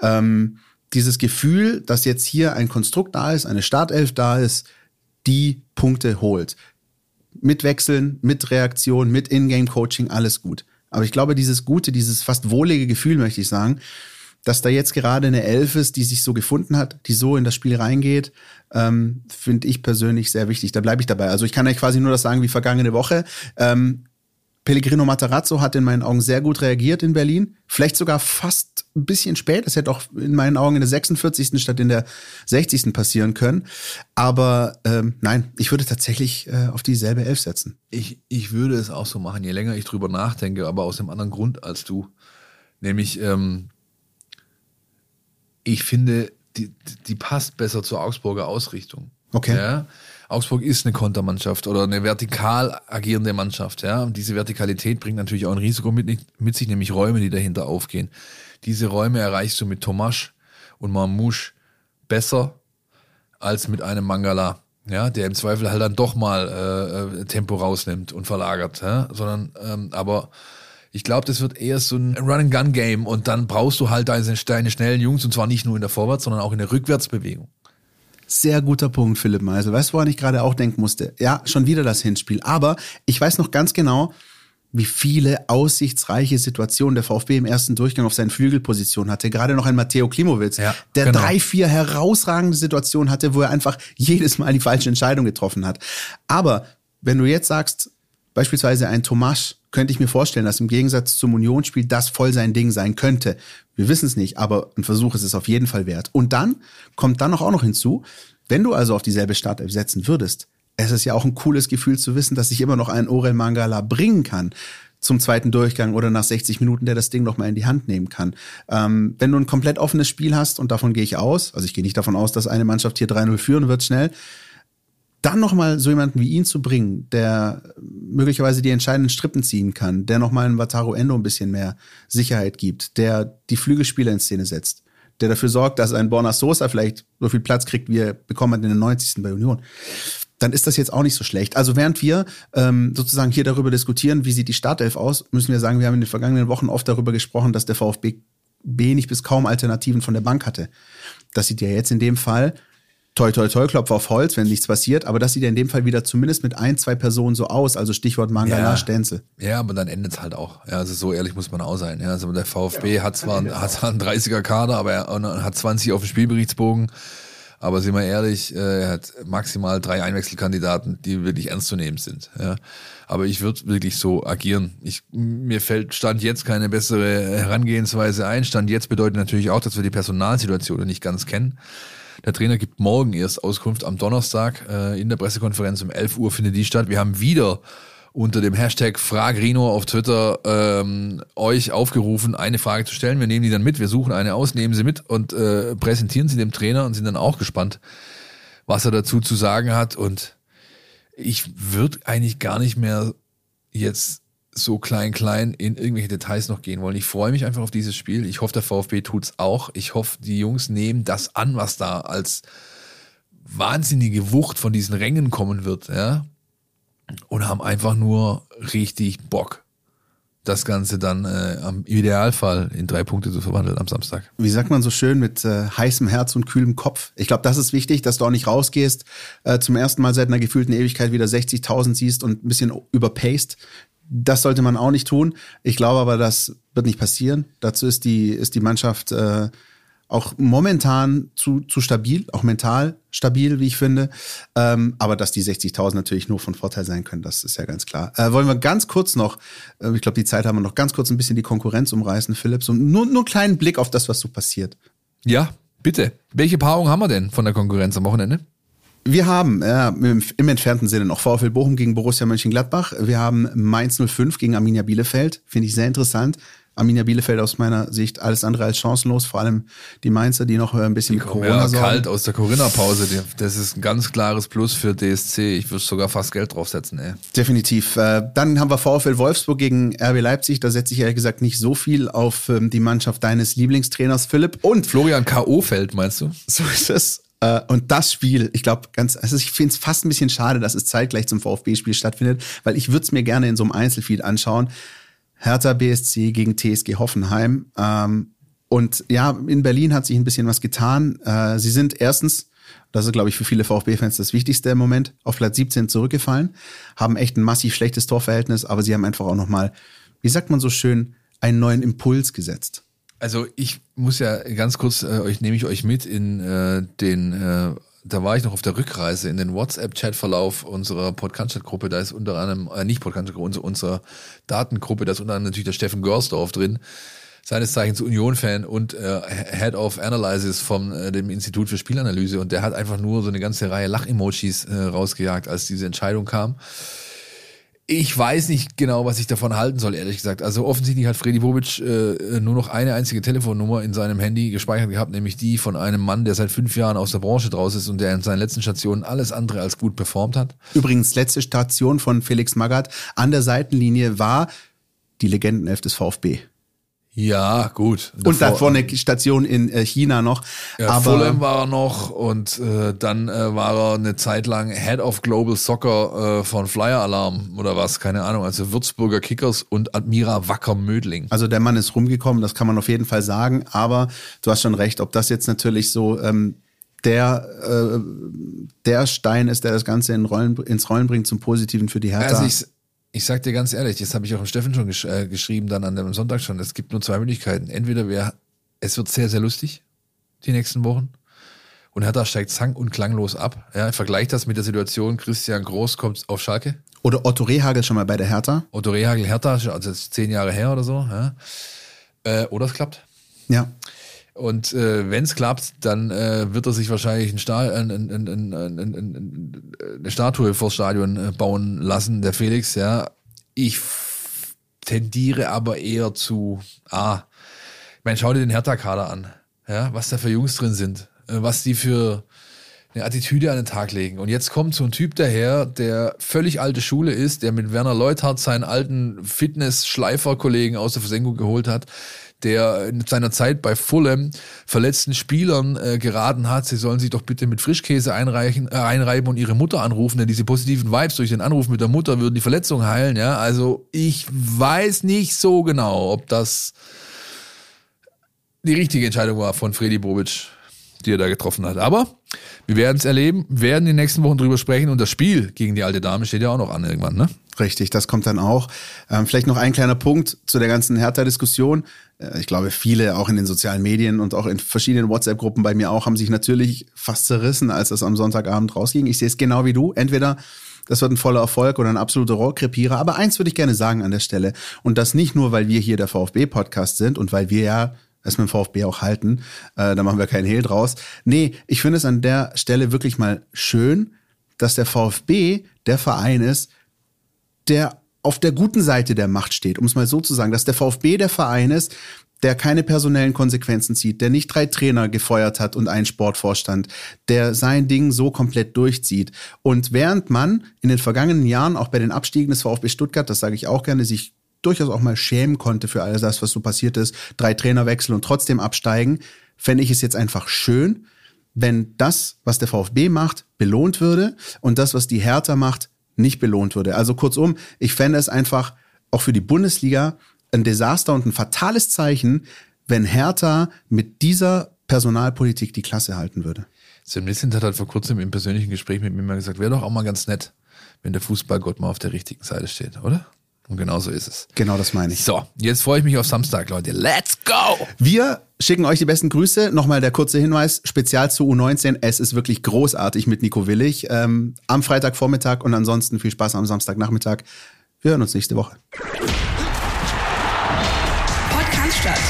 Ähm, dieses Gefühl, dass jetzt hier ein Konstrukt da ist, eine Startelf da ist, die Punkte holt. Mit Wechseln, mit Reaktion, mit Ingame-Coaching, alles gut. Aber ich glaube, dieses gute, dieses fast wohlige Gefühl, möchte ich sagen, dass da jetzt gerade eine Elf ist, die sich so gefunden hat, die so in das Spiel reingeht, ähm, finde ich persönlich sehr wichtig. Da bleibe ich dabei. Also ich kann euch quasi nur das sagen wie vergangene Woche. Ähm, Pellegrino Matarazzo hat in meinen Augen sehr gut reagiert in Berlin. Vielleicht sogar fast ein bisschen spät. Es hätte auch in meinen Augen in der 46. statt in der 60. passieren können. Aber ähm, nein, ich würde tatsächlich äh, auf dieselbe Elf setzen. Ich, ich würde es auch so machen, je länger ich drüber nachdenke, aber aus einem anderen Grund als du. Nämlich, ähm, ich finde, die, die passt besser zur Augsburger Ausrichtung. Okay. Ja? Augsburg ist eine Kontermannschaft oder eine vertikal agierende Mannschaft. Ja? Und diese Vertikalität bringt natürlich auch ein Risiko mit, mit sich, nämlich Räume, die dahinter aufgehen. Diese Räume erreichst du mit Tomasch und Marmouche besser als mit einem Mangala, ja, der im Zweifel halt dann doch mal äh, äh Tempo rausnimmt und verlagert, ja? sondern ähm, aber ich glaube, das wird eher so ein Run-and-Gun-Game und dann brauchst du halt deine, deine schnellen Jungs und zwar nicht nur in der Vorwärts-, sondern auch in der Rückwärtsbewegung. Sehr guter Punkt, Philipp Meisel. Weißt du, woran ich gerade auch denken musste? Ja, schon wieder das Hinspiel. Aber ich weiß noch ganz genau, wie viele aussichtsreiche Situationen der VfB im ersten Durchgang auf seinen Flügelpositionen hatte. Gerade noch ein Matteo Klimowitz, ja, der genau. drei, vier herausragende Situationen hatte, wo er einfach jedes Mal die falsche Entscheidung getroffen hat. Aber wenn du jetzt sagst, beispielsweise ein Tomasch, könnte ich mir vorstellen, dass im Gegensatz zum Unionsspiel das voll sein Ding sein könnte. Wir wissen es nicht, aber ein Versuch ist es auf jeden Fall wert. Und dann kommt dann auch noch hinzu, wenn du also auf dieselbe Startelf setzen würdest, es ist ja auch ein cooles Gefühl zu wissen, dass ich immer noch einen Orel Mangala bringen kann zum zweiten Durchgang oder nach 60 Minuten, der das Ding noch mal in die Hand nehmen kann. Ähm, wenn du ein komplett offenes Spiel hast, und davon gehe ich aus, also ich gehe nicht davon aus, dass eine Mannschaft hier 3-0 führen wird schnell, dann noch mal so jemanden wie ihn zu bringen, der möglicherweise die entscheidenden Strippen ziehen kann, der noch mal in Wataru Endo ein bisschen mehr Sicherheit gibt, der die Flügelspieler in Szene setzt, der dafür sorgt, dass ein Borna Sosa vielleicht so viel Platz kriegt, wie er bekommen hat in den 90. bei Union. Dann ist das jetzt auch nicht so schlecht. Also während wir ähm, sozusagen hier darüber diskutieren, wie sieht die Startelf aus, müssen wir sagen, wir haben in den vergangenen Wochen oft darüber gesprochen, dass der VfB wenig bis kaum Alternativen von der Bank hatte. Das sieht ja jetzt in dem Fall toi, toi, toi, Klopf auf Holz, wenn nichts passiert. Aber das sieht ja in dem Fall wieder zumindest mit ein, zwei Personen so aus. Also Stichwort Mangala, ja. Stenzel. Ja, aber dann endet es halt auch. Ja, also so ehrlich muss man auch sein. Ja, also der VfB ja. hat zwar hat zwar einen 30er Kader, aber er hat 20 auf dem Spielberichtsbogen. Aber sind wir ehrlich, äh, er hat maximal drei Einwechselkandidaten, die wirklich ernst zu nehmen sind. Ja. Aber ich würde wirklich so agieren. Ich, mir fällt Stand jetzt keine bessere Herangehensweise ein. Stand jetzt bedeutet natürlich auch, dass wir die Personalsituation nicht ganz kennen. Der Trainer gibt morgen erst Auskunft am Donnerstag äh, in der Pressekonferenz um 11 Uhr findet die statt. Wir haben wieder unter dem Hashtag Fragrino auf Twitter ähm, euch aufgerufen, eine Frage zu stellen. Wir nehmen die dann mit, wir suchen eine aus, nehmen sie mit und äh, präsentieren sie dem Trainer und sind dann auch gespannt, was er dazu zu sagen hat. Und ich würde eigentlich gar nicht mehr jetzt so klein, klein in irgendwelche Details noch gehen wollen. Ich freue mich einfach auf dieses Spiel. Ich hoffe, der VfB tut's auch. Ich hoffe, die Jungs nehmen das an, was da als wahnsinnige Wucht von diesen Rängen kommen wird, ja. Und haben einfach nur richtig Bock, das Ganze dann äh, am Idealfall in drei Punkte zu verwandeln am Samstag. Wie sagt man so schön, mit äh, heißem Herz und kühlem Kopf. Ich glaube, das ist wichtig, dass du auch nicht rausgehst, äh, zum ersten Mal seit einer gefühlten Ewigkeit wieder 60.000 siehst und ein bisschen überpaced. Das sollte man auch nicht tun. Ich glaube aber, das wird nicht passieren. Dazu ist die, ist die Mannschaft äh, auch momentan zu, zu stabil, auch mental stabil, wie ich finde. Ähm, aber dass die 60.000 natürlich nur von Vorteil sein können, das ist ja ganz klar. Äh, wollen wir ganz kurz noch, äh, ich glaube, die Zeit haben wir noch ganz kurz ein bisschen die Konkurrenz umreißen, Philipp. So nur, nur einen kleinen Blick auf das, was so passiert. Ja, bitte. Welche Paarung haben wir denn von der Konkurrenz am Wochenende? Wir haben äh, im, im, entfernten Sinne noch VfL Bochum gegen Borussia Mönchengladbach. Wir haben Mainz 05 gegen Arminia Bielefeld. Finde ich sehr interessant. Arminia Bielefeld aus meiner Sicht alles andere als chancenlos. Vor allem die Mainzer, die noch äh, ein bisschen die mit Corona ja, kalt aus der Corinna-Pause. Das ist ein ganz klares Plus für DSC. Ich würde sogar fast Geld draufsetzen. Ey. Definitiv. Äh, dann haben wir VfL Wolfsburg gegen RB Leipzig. Da setze ich ehrlich gesagt nicht so viel auf ähm, die Mannschaft deines Lieblingstrainers Philipp. Und Florian K.O. fällt, meinst du? So ist es. Äh, und das Spiel, ich glaube, ganz, also ich finde es fast ein bisschen schade, dass es zeitgleich zum VfB-Spiel stattfindet, weil ich würde es mir gerne in so einem Einzelfeed anschauen. Hertha BSC gegen TSG Hoffenheim. Ähm, und ja, in Berlin hat sich ein bisschen was getan. Äh, sie sind erstens, das ist, glaube ich, für viele VfB-Fans das Wichtigste im Moment, auf Platz 17 zurückgefallen, haben echt ein massiv schlechtes Torverhältnis, aber sie haben einfach auch nochmal, wie sagt man so schön, einen neuen Impuls gesetzt. Also ich muss ja ganz kurz, äh, euch nehme ich euch mit in äh, den, äh, da war ich noch auf der Rückreise in den WhatsApp-Chat-Verlauf unserer Podcast-Gruppe. Da ist unter anderem, äh, nicht Podcast-Gruppe, unsere, unsere Datengruppe, da ist unter anderem natürlich der Steffen Görsdorf drin, seines Zeichens Union-Fan und äh, Head of Analysis vom äh, dem Institut für Spielanalyse. Und der hat einfach nur so eine ganze Reihe Lach-Emojis äh, rausgejagt, als diese Entscheidung kam. Ich weiß nicht genau, was ich davon halten soll, ehrlich gesagt. Also offensichtlich hat Freddy Bobic äh, nur noch eine einzige Telefonnummer in seinem Handy gespeichert gehabt, nämlich die von einem Mann, der seit fünf Jahren aus der Branche draus ist und der in seinen letzten Stationen alles andere als gut performt hat. Übrigens, letzte Station von Felix Magath an der Seitenlinie war die Legendenelf des VfB. Ja, gut. und davor eine Station in äh, China noch. Ja, aber Fulham war er noch und äh, dann äh, war er eine Zeit lang Head of Global Soccer äh, von Flyer Alarm oder was, keine Ahnung, also Würzburger Kickers und Admira Wacker Mödling. Also der Mann ist rumgekommen, das kann man auf jeden Fall sagen. Aber du hast schon recht, ob das jetzt natürlich so ähm, der, äh, der Stein ist, der das Ganze in Rollen, ins Rollen bringt zum Positiven für die Hertha. Also ich, sag dir ganz ehrlich, das habe ich auch dem Steffen schon gesch äh, geschrieben, dann an dem Sonntag schon. Es gibt nur zwei Möglichkeiten. Entweder wir, es wird sehr, sehr lustig, die nächsten Wochen. Und Hertha steigt sang- und klanglos ab. Ja, vergleicht das mit der Situation, Christian Groß kommt auf Schalke. Oder Otto Rehagel schon mal bei der Hertha. Otto Rehagel Hertha, also ist zehn Jahre her oder so. Ja. Äh, oder es klappt. Ja. Und äh, wenn es klappt, dann äh, wird er sich wahrscheinlich ein Sta ein, ein, ein, ein, ein, ein, eine Statue vors Stadion äh, bauen lassen, der Felix. Ja, ich tendiere aber eher zu. Ah, ich meine, schau dir den Hertha-Kader an, ja, was da für Jungs drin sind, äh, was die für eine Attitüde an den Tag legen. Und jetzt kommt so ein Typ daher, der völlig alte Schule ist, der mit Werner Leuthardt seinen alten Fitness-Schleifer-Kollegen aus der Versenkung geholt hat, der in seiner Zeit bei Fulham verletzten Spielern äh, geraten hat, sie sollen sich doch bitte mit Frischkäse einreichen, äh, einreiben und ihre Mutter anrufen, denn diese positiven Vibes durch den Anruf mit der Mutter würden die Verletzung heilen. Ja, also ich weiß nicht so genau, ob das die richtige Entscheidung war von Freddy Bobic, die er da getroffen hat. Aber wir werden es erleben, werden in den nächsten Wochen drüber sprechen und das Spiel gegen die alte Dame steht ja auch noch an irgendwann, ne? Richtig, das kommt dann auch. Ähm, vielleicht noch ein kleiner Punkt zu der ganzen Hertha-Diskussion. Äh, ich glaube, viele auch in den sozialen Medien und auch in verschiedenen WhatsApp-Gruppen bei mir auch haben sich natürlich fast zerrissen, als das am Sonntagabend rausging. Ich sehe es genau wie du. Entweder das wird ein voller Erfolg oder ein absoluter Rohrkrepierer. Aber eins würde ich gerne sagen an der Stelle. Und das nicht nur, weil wir hier der VfB-Podcast sind und weil wir ja es mit dem VfB auch halten. Äh, da machen wir keinen Hehl draus. Nee, ich finde es an der Stelle wirklich mal schön, dass der VfB der Verein ist, der auf der guten Seite der Macht steht, um es mal so zu sagen, dass der VfB der Verein ist, der keine personellen Konsequenzen zieht, der nicht drei Trainer gefeuert hat und einen Sportvorstand, der sein Ding so komplett durchzieht. Und während man in den vergangenen Jahren auch bei den Abstiegen des VfB Stuttgart, das sage ich auch gerne, sich durchaus auch mal schämen konnte für all das, was so passiert ist, drei Trainerwechsel und trotzdem absteigen, fände ich es jetzt einfach schön, wenn das, was der VfB macht, belohnt würde und das, was die Hertha macht, nicht belohnt würde. Also kurzum, ich fände es einfach auch für die Bundesliga ein Desaster und ein fatales Zeichen, wenn Hertha mit dieser Personalpolitik die Klasse halten würde. Sven Mislint hat halt vor kurzem im persönlichen Gespräch mit mir mal gesagt, wäre doch auch mal ganz nett, wenn der Fußballgott mal auf der richtigen Seite steht, oder? Und genau so ist es. Genau das meine ich. So, jetzt freue ich mich auf Samstag, Leute. Let's go! Wir schicken euch die besten Grüße. Nochmal der kurze Hinweis, spezial zu U19. Es ist wirklich großartig mit Nico Willig. Ähm, am Freitagvormittag und ansonsten viel Spaß am Samstagnachmittag. Wir hören uns nächste Woche. Podcast statt.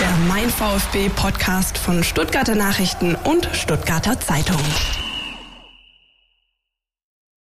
Der Mein VfB Podcast von Stuttgarter Nachrichten und Stuttgarter Zeitung.